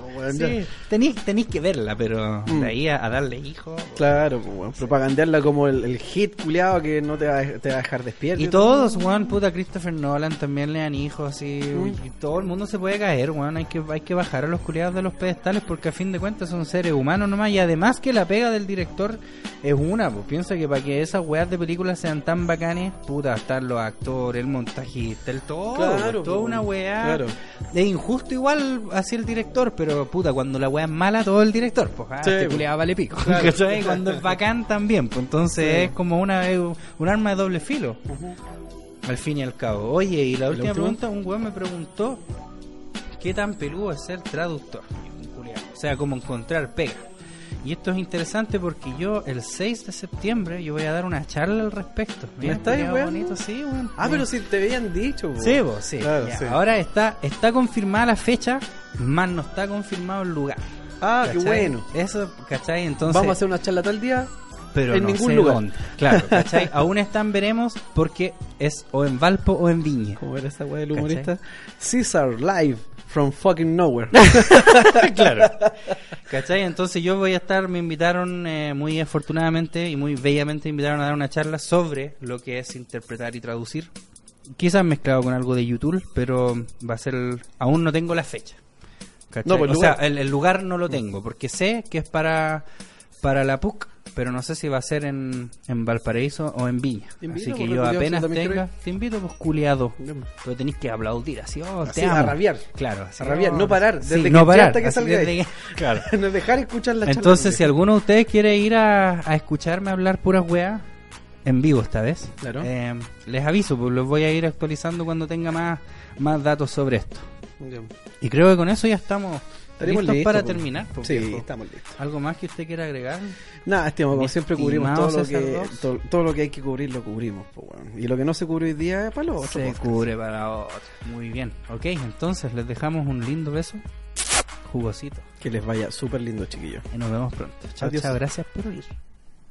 Speaker 3: tenéis, que verla, pero
Speaker 2: Mm.
Speaker 3: de ahí a, darle hijo.
Speaker 2: Claro, pues, weón, propagandearla como el, el hit culiado que no te va, a- te va a dejar despierto.
Speaker 3: Y todos, weón, puta, Christopher Nolan también le dan hijos así.
Speaker 2: Mm.
Speaker 3: Y todo el mundo se puede caer, weón. Hay que, hay que bajar a los culiados de los pedestales porque a fin de cuentas son seres humanos nomás. Y además que la pega del director es una, pues piensa que para que esas weas de películas sean tan bacanes, puta, están los actores, el montajista, el todo.
Speaker 2: Claro,
Speaker 3: pues, toda
Speaker 2: pues,
Speaker 3: una wea.
Speaker 2: claro.
Speaker 3: Es injusto igual así el director, pero puta, cuando la wea es mala, todo el director. Pues, ah,
Speaker 2: Sí,
Speaker 3: este
Speaker 2: pues.
Speaker 3: culiado vale pico.
Speaker 2: Claro. *laughs*
Speaker 3: Cuando es bacán también, pues entonces
Speaker 2: Sí.
Speaker 3: es como una, un arma de doble filo. Al fin y al cabo. Oye, y la última pregunta, un weón me preguntó ¿Qué tan peludo es ser traductor? O sea, como encontrar pega. Y esto es interesante porque yo el 6 de septiembre yo voy a dar una charla al respecto. Mira,
Speaker 2: estáis
Speaker 3: bonito, sí, weón.
Speaker 2: Ah, pero si te habían dicho, po.
Speaker 3: Sí, vos, sí.
Speaker 2: Claro, sí.
Speaker 3: Ahora está está confirmada la fecha, más no está confirmado el lugar.
Speaker 2: Ah, qué
Speaker 3: ¿Cachai?
Speaker 2: bueno.
Speaker 3: Eso, ¿cachai? Entonces,
Speaker 2: Vamos a hacer una charla tal día.
Speaker 3: pero
Speaker 2: en
Speaker 3: no
Speaker 2: ningún
Speaker 3: sé
Speaker 2: lugar.
Speaker 3: dónde. Claro, *laughs* ¿cachai? Aún están veremos porque es o en Valpo o en Viña.
Speaker 2: ¿Cómo era esa weá del humorista? Caesar live from fucking nowhere. *laughs*
Speaker 3: claro. ¿Cachai? Entonces yo voy a estar, me invitaron eh, muy afortunadamente y muy bellamente me invitaron a dar una charla sobre lo que es interpretar y traducir. Quizás mezclado con algo de YouTube, pero va a ser, el- aún no tengo la fecha. ¿Cachai?
Speaker 2: No, pues,
Speaker 3: o
Speaker 2: lugar.
Speaker 3: sea, el, el lugar no lo tengo, porque sé que es para, para la PUC, pero no sé si va a ser en, en Valparaíso o en Viña. Así que yo apenas tenga, te invito, pues culiado. Pero tenéis que aplaudir así, oh,
Speaker 2: Así,
Speaker 3: te amo.
Speaker 2: a rabiar.
Speaker 3: Claro, así,
Speaker 2: A rabiar,
Speaker 3: oh,
Speaker 2: no parar,
Speaker 3: sí,
Speaker 2: desde que
Speaker 3: no parar,
Speaker 2: hasta que salga
Speaker 3: desde Claro. *laughs*
Speaker 2: no dejar escuchar la charla.
Speaker 3: Entonces, si alguno de ustedes quiere ir a, a escucharme hablar puras weas, en vivo esta vez,
Speaker 2: Claro.
Speaker 3: eh, les aviso, pues los voy a ir actualizando cuando tenga más, más datos sobre esto.
Speaker 2: Bien.
Speaker 3: Y creo que con eso ya estamos
Speaker 2: Estaremos
Speaker 3: listos
Speaker 2: listos,
Speaker 3: para terminar. pues,
Speaker 2: Sí,
Speaker 3: viejo.
Speaker 2: estamos listos.
Speaker 3: ¿Algo más que usted quiera agregar?
Speaker 2: Nada, estimado, como siempre cubrimos todo lo, que,
Speaker 3: César Ross.
Speaker 2: todo, todo lo que hay que cubrir, lo cubrimos. pues. Y lo que no se cubre hoy día es para los otros.
Speaker 3: Se
Speaker 2: podcast.
Speaker 3: cubre para otro. Muy bien. Ok, entonces les dejamos un lindo beso. Jugosito.
Speaker 2: Que les vaya súper lindo, chiquillos.
Speaker 3: Y nos vemos pronto. Chao. Gracias por oír.